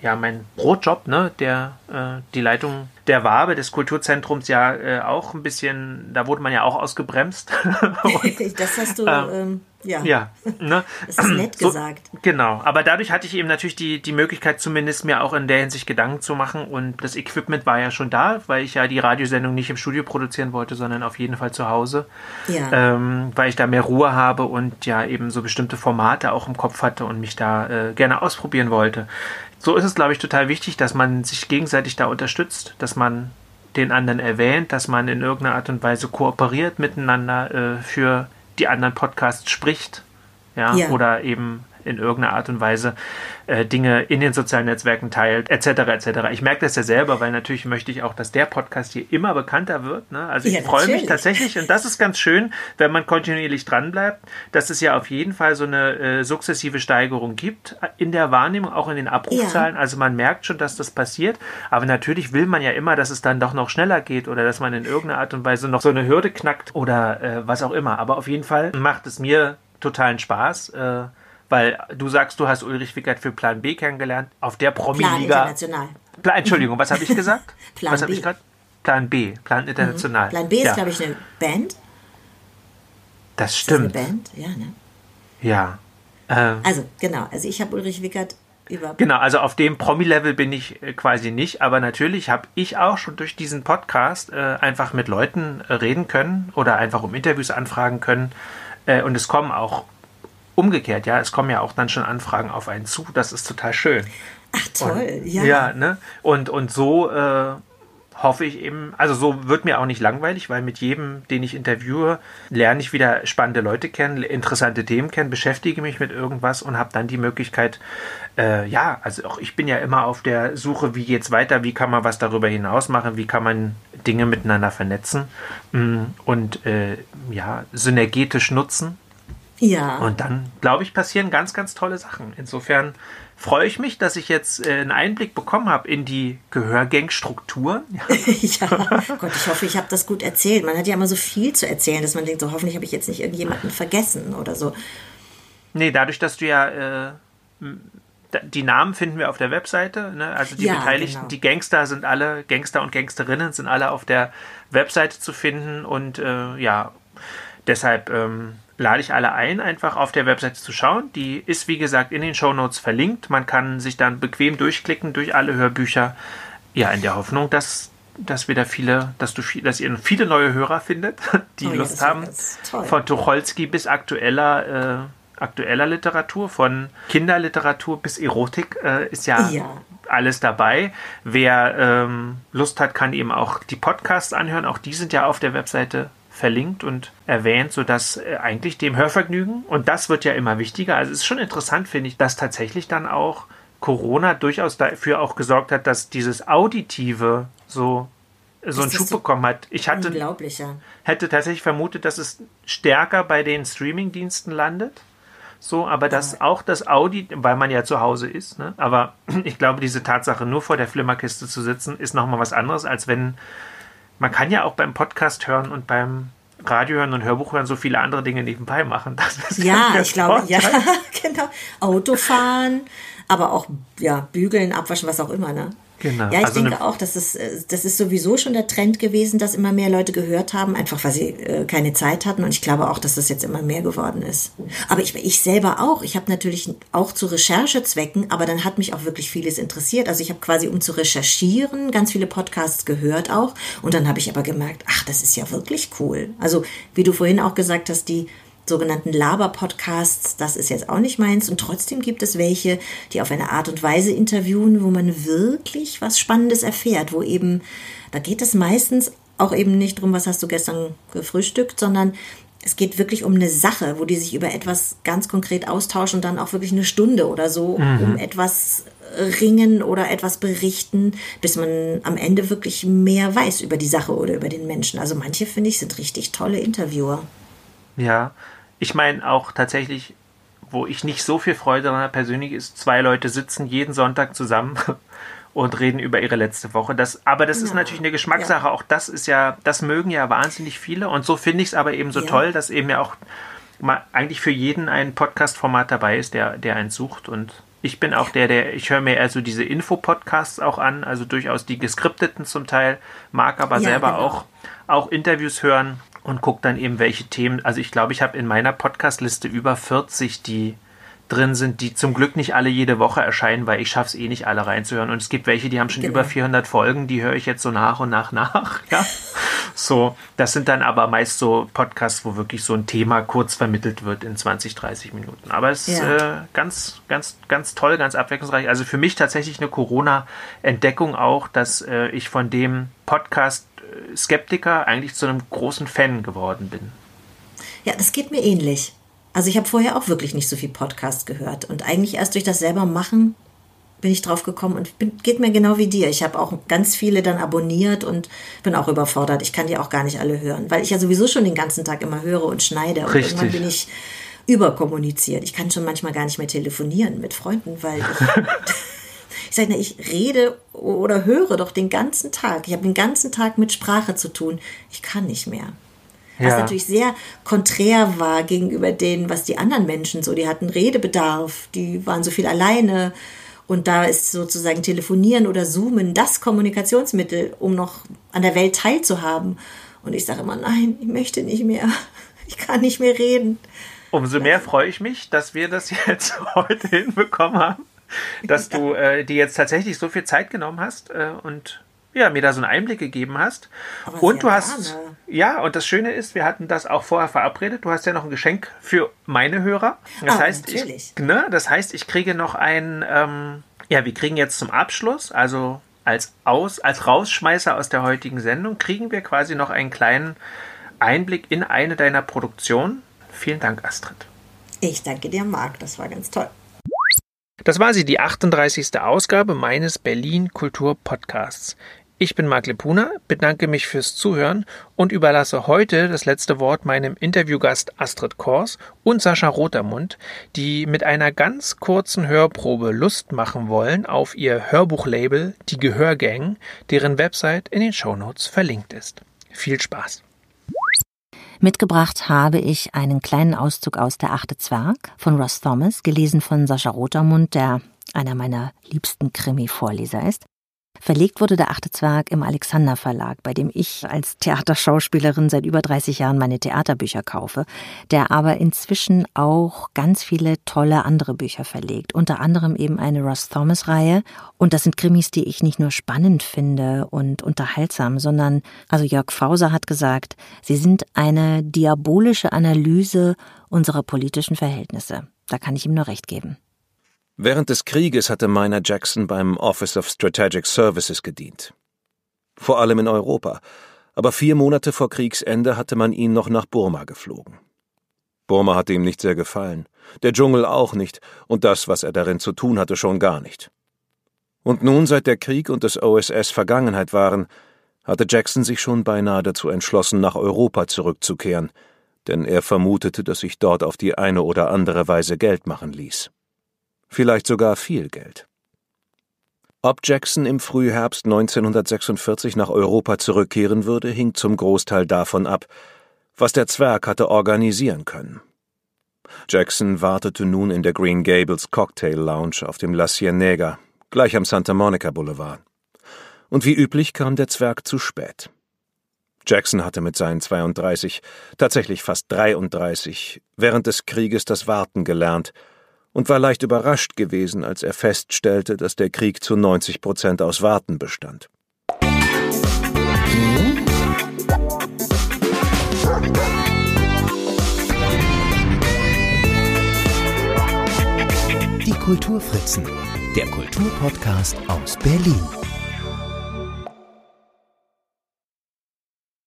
Speaker 2: ja, mein Brotjob, ne, der, äh, die Leitung der Wabe des Kulturzentrums ja äh, auch ein bisschen, da wurde man ja auch ausgebremst.
Speaker 3: Und, das hast du, ähm, ähm ja.
Speaker 2: Ja,
Speaker 3: ne? Das ist nett so, gesagt.
Speaker 2: Genau, aber dadurch hatte ich eben natürlich die, die Möglichkeit, zumindest mir auch in der Hinsicht Gedanken zu machen. Und das Equipment war ja schon da, weil ich ja die Radiosendung nicht im Studio produzieren wollte, sondern auf jeden Fall zu Hause.
Speaker 3: Ja.
Speaker 2: Ähm, weil ich da mehr Ruhe habe und ja eben so bestimmte Formate auch im Kopf hatte und mich da äh, gerne ausprobieren wollte. So ist es, glaube ich, total wichtig, dass man sich gegenseitig da unterstützt, dass man den anderen erwähnt, dass man in irgendeiner Art und Weise kooperiert miteinander äh, für die anderen Podcasts spricht. Ja, ja. oder eben in irgendeiner Art und Weise äh, Dinge in den sozialen Netzwerken teilt, etc. etc. Ich merke das ja selber, weil natürlich möchte ich auch, dass der Podcast hier immer bekannter wird. Ne? Also ich freue mich tatsächlich und das ist ganz schön, wenn man kontinuierlich dranbleibt, dass es ja auf jeden Fall so eine äh, sukzessive Steigerung gibt in der Wahrnehmung, auch in den Abrufzahlen. Ja. Also man merkt schon, dass das passiert, aber natürlich will man ja immer, dass es dann doch noch schneller geht oder dass man in irgendeiner Art und Weise noch so eine Hürde knackt oder äh, was auch immer. Aber auf jeden Fall macht es mir totalen Spaß. Äh, weil du sagst, du hast Ulrich Wickert für Plan B kennengelernt, auf der Promi-Liga.
Speaker 3: Plan International.
Speaker 2: Plan, Entschuldigung, was habe ich gesagt?
Speaker 3: Plan
Speaker 2: was habe ich gerade? Plan B, Plan International.
Speaker 3: Mhm. Plan B ist, ja. glaube ich, eine Band.
Speaker 2: Das stimmt.
Speaker 3: Ist eine Band? Ja, ne?
Speaker 2: Ja.
Speaker 3: Ähm, also, genau. Also, ich habe Ulrich Wickert über.
Speaker 2: Genau, also auf dem Promi-Level bin ich äh, quasi nicht, aber natürlich habe ich auch schon durch diesen Podcast äh, einfach mit Leuten äh, reden können oder einfach um Interviews anfragen können. Äh, und es kommen auch umgekehrt, ja, es kommen ja auch dann schon Anfragen auf einen zu. Das ist total schön.
Speaker 3: Ach toll,
Speaker 2: und,
Speaker 3: ja.
Speaker 2: Ja, ne? Und, und so äh, hoffe ich eben, also so wird mir auch nicht langweilig, weil mit jedem, den ich interviewe, lerne ich wieder spannende Leute kennen, interessante Themen kennen, beschäftige mich mit irgendwas und habe dann die Möglichkeit, äh, ja, also auch ich bin ja immer auf der Suche, wie geht's weiter, wie kann man was darüber hinaus machen, wie kann man Dinge miteinander vernetzen mm, und äh, ja, synergetisch nutzen
Speaker 3: Ja.
Speaker 2: Und dann, glaube ich, passieren ganz, ganz tolle Sachen. Insofern freue ich mich, dass ich jetzt äh, einen Einblick bekommen habe in die Gehörgangstrukturen.
Speaker 3: ja, Gott, ich hoffe, ich habe das gut erzählt. Man hat ja immer so viel zu erzählen, dass man denkt, so hoffentlich habe ich jetzt nicht irgendjemanden vergessen oder so.
Speaker 2: Nee, dadurch, dass du ja äh, die Namen finden wir auf der Webseite. Ne? Also die
Speaker 3: Ja,
Speaker 2: Beteiligten,
Speaker 3: genau.
Speaker 2: die Gangster sind alle, Gangster und Gangsterinnen sind alle auf der Webseite zu finden. Und äh, ja, deshalb ähm, lade ich alle ein, einfach auf der Webseite zu schauen. Die ist, wie gesagt, in den Shownotes verlinkt. Man kann sich dann bequem durchklicken durch alle Hörbücher. Ja, in der Hoffnung, dass, dass wir da viele, dass du viel, dass ihr viele neue Hörer findet, die
Speaker 3: Oh
Speaker 2: Lust haben, von Tucholsky bis aktueller, äh, aktueller Literatur, von Kinderliteratur bis Erotik äh, ist ja,
Speaker 3: Ja.
Speaker 2: alles dabei. Wer ähm, Lust hat, kann eben auch die Podcasts anhören. Auch die sind ja auf der Webseite verlinkt und erwähnt, sodass äh, eigentlich dem Hörvergnügen, und das wird ja immer wichtiger, also es ist schon interessant, finde ich, dass tatsächlich dann auch Corona durchaus dafür auch gesorgt hat, dass dieses Auditive so, so einen Schub
Speaker 3: so
Speaker 2: bekommen hat. Ich hatte,
Speaker 3: ja.
Speaker 2: hätte tatsächlich vermutet, dass es stärker bei den Streamingdiensten landet. So, aber dass auch das Audi, weil man ja zu Hause ist, ne? aber ich glaube, diese Tatsache, nur vor der Flimmerkiste zu sitzen, ist nochmal was anderes, als wenn man kann ja auch beim Podcast hören und beim Radio hören und Hörbuch hören so viele andere Dinge nebenbei machen. Das ist
Speaker 3: Ja, ich glaube, ja, genau. Autofahren, aber auch ja, bügeln, abwaschen, was auch immer, ne?
Speaker 2: Genau.
Speaker 3: Ja, ich
Speaker 2: Also
Speaker 3: denke
Speaker 2: eine-
Speaker 3: auch, dass es, äh, das ist sowieso schon der Trend gewesen, dass immer mehr Leute gehört haben, einfach weil sie äh, keine Zeit hatten. Und ich glaube auch, dass das jetzt immer mehr geworden ist. Aber ich, ich selber auch. Ich habe natürlich auch zu Recherchezwecken, aber dann hat mich auch wirklich vieles interessiert. Also ich habe quasi, um zu recherchieren, ganz viele Podcasts gehört auch. Und dann habe ich aber gemerkt, ach, das ist ja wirklich cool. Also wie du vorhin auch gesagt hast, die sogenannten Laber-Podcasts, das ist jetzt auch nicht meins. Und trotzdem gibt es welche, die auf eine Art und Weise interviewen, wo man wirklich was Spannendes erfährt, wo eben, da geht es meistens auch eben nicht drum, was hast du gestern gefrühstückt, sondern es geht wirklich um eine Sache, wo die sich über etwas ganz konkret austauschen und dann auch wirklich eine Stunde oder so um etwas ringen oder etwas berichten, bis man am Ende wirklich mehr weiß über die Sache oder über den Menschen. Also manche, finde ich, sind richtig tolle Interviewer.
Speaker 2: Ja, ich meine auch tatsächlich, wo ich nicht so viel Freude daran habe, persönlich ist, zwei Leute sitzen jeden Sonntag zusammen und reden über ihre letzte Woche. Das, aber das ist
Speaker 3: Ja,
Speaker 2: natürlich eine Geschmackssache. Auch das ist ja, das mögen ja wahnsinnig viele. Und so finde ich es aber eben so
Speaker 3: Ja.
Speaker 2: toll, dass eben ja auch mal eigentlich für jeden ein Podcast-Format dabei ist, der, der einen sucht. Und ich bin auch der, der, ich höre mir eher so diese Info-Podcasts auch an, also durchaus die geskripteten zum Teil, mag aber
Speaker 3: Ja,
Speaker 2: selber
Speaker 3: genau.
Speaker 2: auch, auch Interviews hören und gucke dann eben, welche Themen. Also ich glaube, ich habe in meiner Podcast-Liste über 40, die drin sind, die zum Glück nicht alle jede Woche erscheinen, weil ich schaffe es eh nicht alle reinzuhören. Und es gibt welche, die haben schon
Speaker 3: Genau.
Speaker 2: über 400 Folgen, die höre ich jetzt so nach und nach nach. Ja. So, das sind dann aber meist so Podcasts, wo wirklich so ein Thema kurz vermittelt wird in 20, 30 Minuten. Aber es ist
Speaker 3: Ja.
Speaker 2: äh, ganz, ganz, ganz toll, ganz abwechslungsreich. Also für mich tatsächlich eine Corona-Entdeckung auch, dass äh, ich von dem Podcast Skeptiker eigentlich zu einem großen Fan geworden bin.
Speaker 3: Ja, das geht mir ähnlich. Also ich habe vorher auch wirklich nicht so viel Podcast gehört und eigentlich erst durch das selber machen bin ich drauf gekommen und bin, geht mir genau wie dir. Ich habe auch ganz viele dann abonniert und bin auch überfordert. Ich kann die auch gar nicht alle hören, weil ich ja sowieso schon den ganzen Tag immer höre und schneide und
Speaker 2: Richtig.
Speaker 3: irgendwann bin ich überkommuniziert. Ich kann schon manchmal gar nicht mehr telefonieren mit Freunden, weil ich ich sage, ich rede oder höre doch den ganzen Tag. Ich habe den ganzen Tag mit Sprache zu tun. Ich kann nicht mehr. Was
Speaker 2: Ja.
Speaker 3: natürlich sehr konträr war gegenüber denen, was die anderen Menschen so, die hatten Redebedarf, die waren so viel alleine. Und da ist sozusagen Telefonieren oder Zoomen das Kommunikationsmittel, um noch an der Welt teilzuhaben. Und ich sage immer, nein, ich möchte nicht mehr. Ich kann nicht mehr reden.
Speaker 2: Umso mehr freue ich mich, dass wir das jetzt heute hinbekommen haben, dass du äh, dir jetzt tatsächlich so viel Zeit genommen hast äh, und ja, mir da so einen Einblick gegeben hast.
Speaker 3: Aber
Speaker 2: und du hast,
Speaker 3: gerne.
Speaker 2: ja, und das Schöne ist, wir hatten das auch vorher verabredet. Du hast ja noch ein Geschenk für meine Hörer. Das
Speaker 3: Ah,
Speaker 2: heißt,
Speaker 3: natürlich.
Speaker 2: ich, ne, das heißt, ich kriege noch ein, ähm, ja, wir kriegen jetzt zum Abschluss, also als aus, als Rausschmeißer aus der heutigen Sendung, kriegen wir quasi noch einen kleinen Einblick in eine deiner Produktionen. Vielen Dank, Astrid.
Speaker 3: Ich danke dir, Marc. Das war ganz toll.
Speaker 2: Das war sie, die 38. Ausgabe meines Berlin Kultur Podcasts. Ich bin Marc Lepuna, bedanke mich fürs Zuhören und überlasse heute das letzte Wort meinem Interviewgast Astrid Kors und Sascha Rotermund, die mit einer ganz kurzen Hörprobe Lust machen wollen auf ihr Hörbuchlabel Die Gehörgang, deren Website in den Shownotes verlinkt ist. Viel Spaß!
Speaker 3: Mitgebracht habe ich einen kleinen Auszug aus Der achte Zwerg von Ross Thomas, gelesen von Sascha Rotermund, der einer meiner liebsten Krimi-Vorleser ist. Verlegt wurde der achte Zwerg im Alexander Verlag, bei dem ich als Theaterschauspielerin seit über 30 Jahren meine Theaterbücher kaufe, der aber inzwischen auch ganz viele tolle andere Bücher verlegt, unter anderem eben eine Ross Thomas Reihe und das sind Krimis, die ich nicht nur spannend finde und unterhaltsam, sondern also Jörg Fauser hat gesagt, sie sind eine diabolische Analyse unserer politischen Verhältnisse. Da kann ich ihm nur recht geben.
Speaker 4: Während des Krieges hatte Miner Jackson beim Office of Strategic Services gedient. Vor allem in Europa, aber vier Monate vor Kriegsende hatte man ihn noch nach Burma geflogen. Burma hatte ihm nicht sehr gefallen, der Dschungel auch nicht und das, was er darin zu tun hatte, schon gar nicht. Und nun, seit der Krieg und des OSS Vergangenheit waren, hatte Jackson sich schon beinahe dazu entschlossen, nach Europa zurückzukehren, denn er vermutete, dass sich dort auf die eine oder andere Weise Geld machen ließ vielleicht sogar viel Geld. Ob Jackson im Frühherbst 1946 nach Europa zurückkehren würde, hing zum Großteil davon ab, was der Zwerg hatte organisieren können. Jackson wartete nun in der Green Gables Cocktail Lounge auf dem La Cienega, gleich am Santa Monica Boulevard. Und wie üblich kam der Zwerg zu spät. Jackson hatte mit seinen 32, tatsächlich fast 33, während des Krieges das Warten gelernt und war leicht überrascht gewesen, als er feststellte, dass der Krieg zu 90 Prozent aus Warten bestand.
Speaker 1: Die Kulturfritzen, der Kulturpodcast aus Berlin.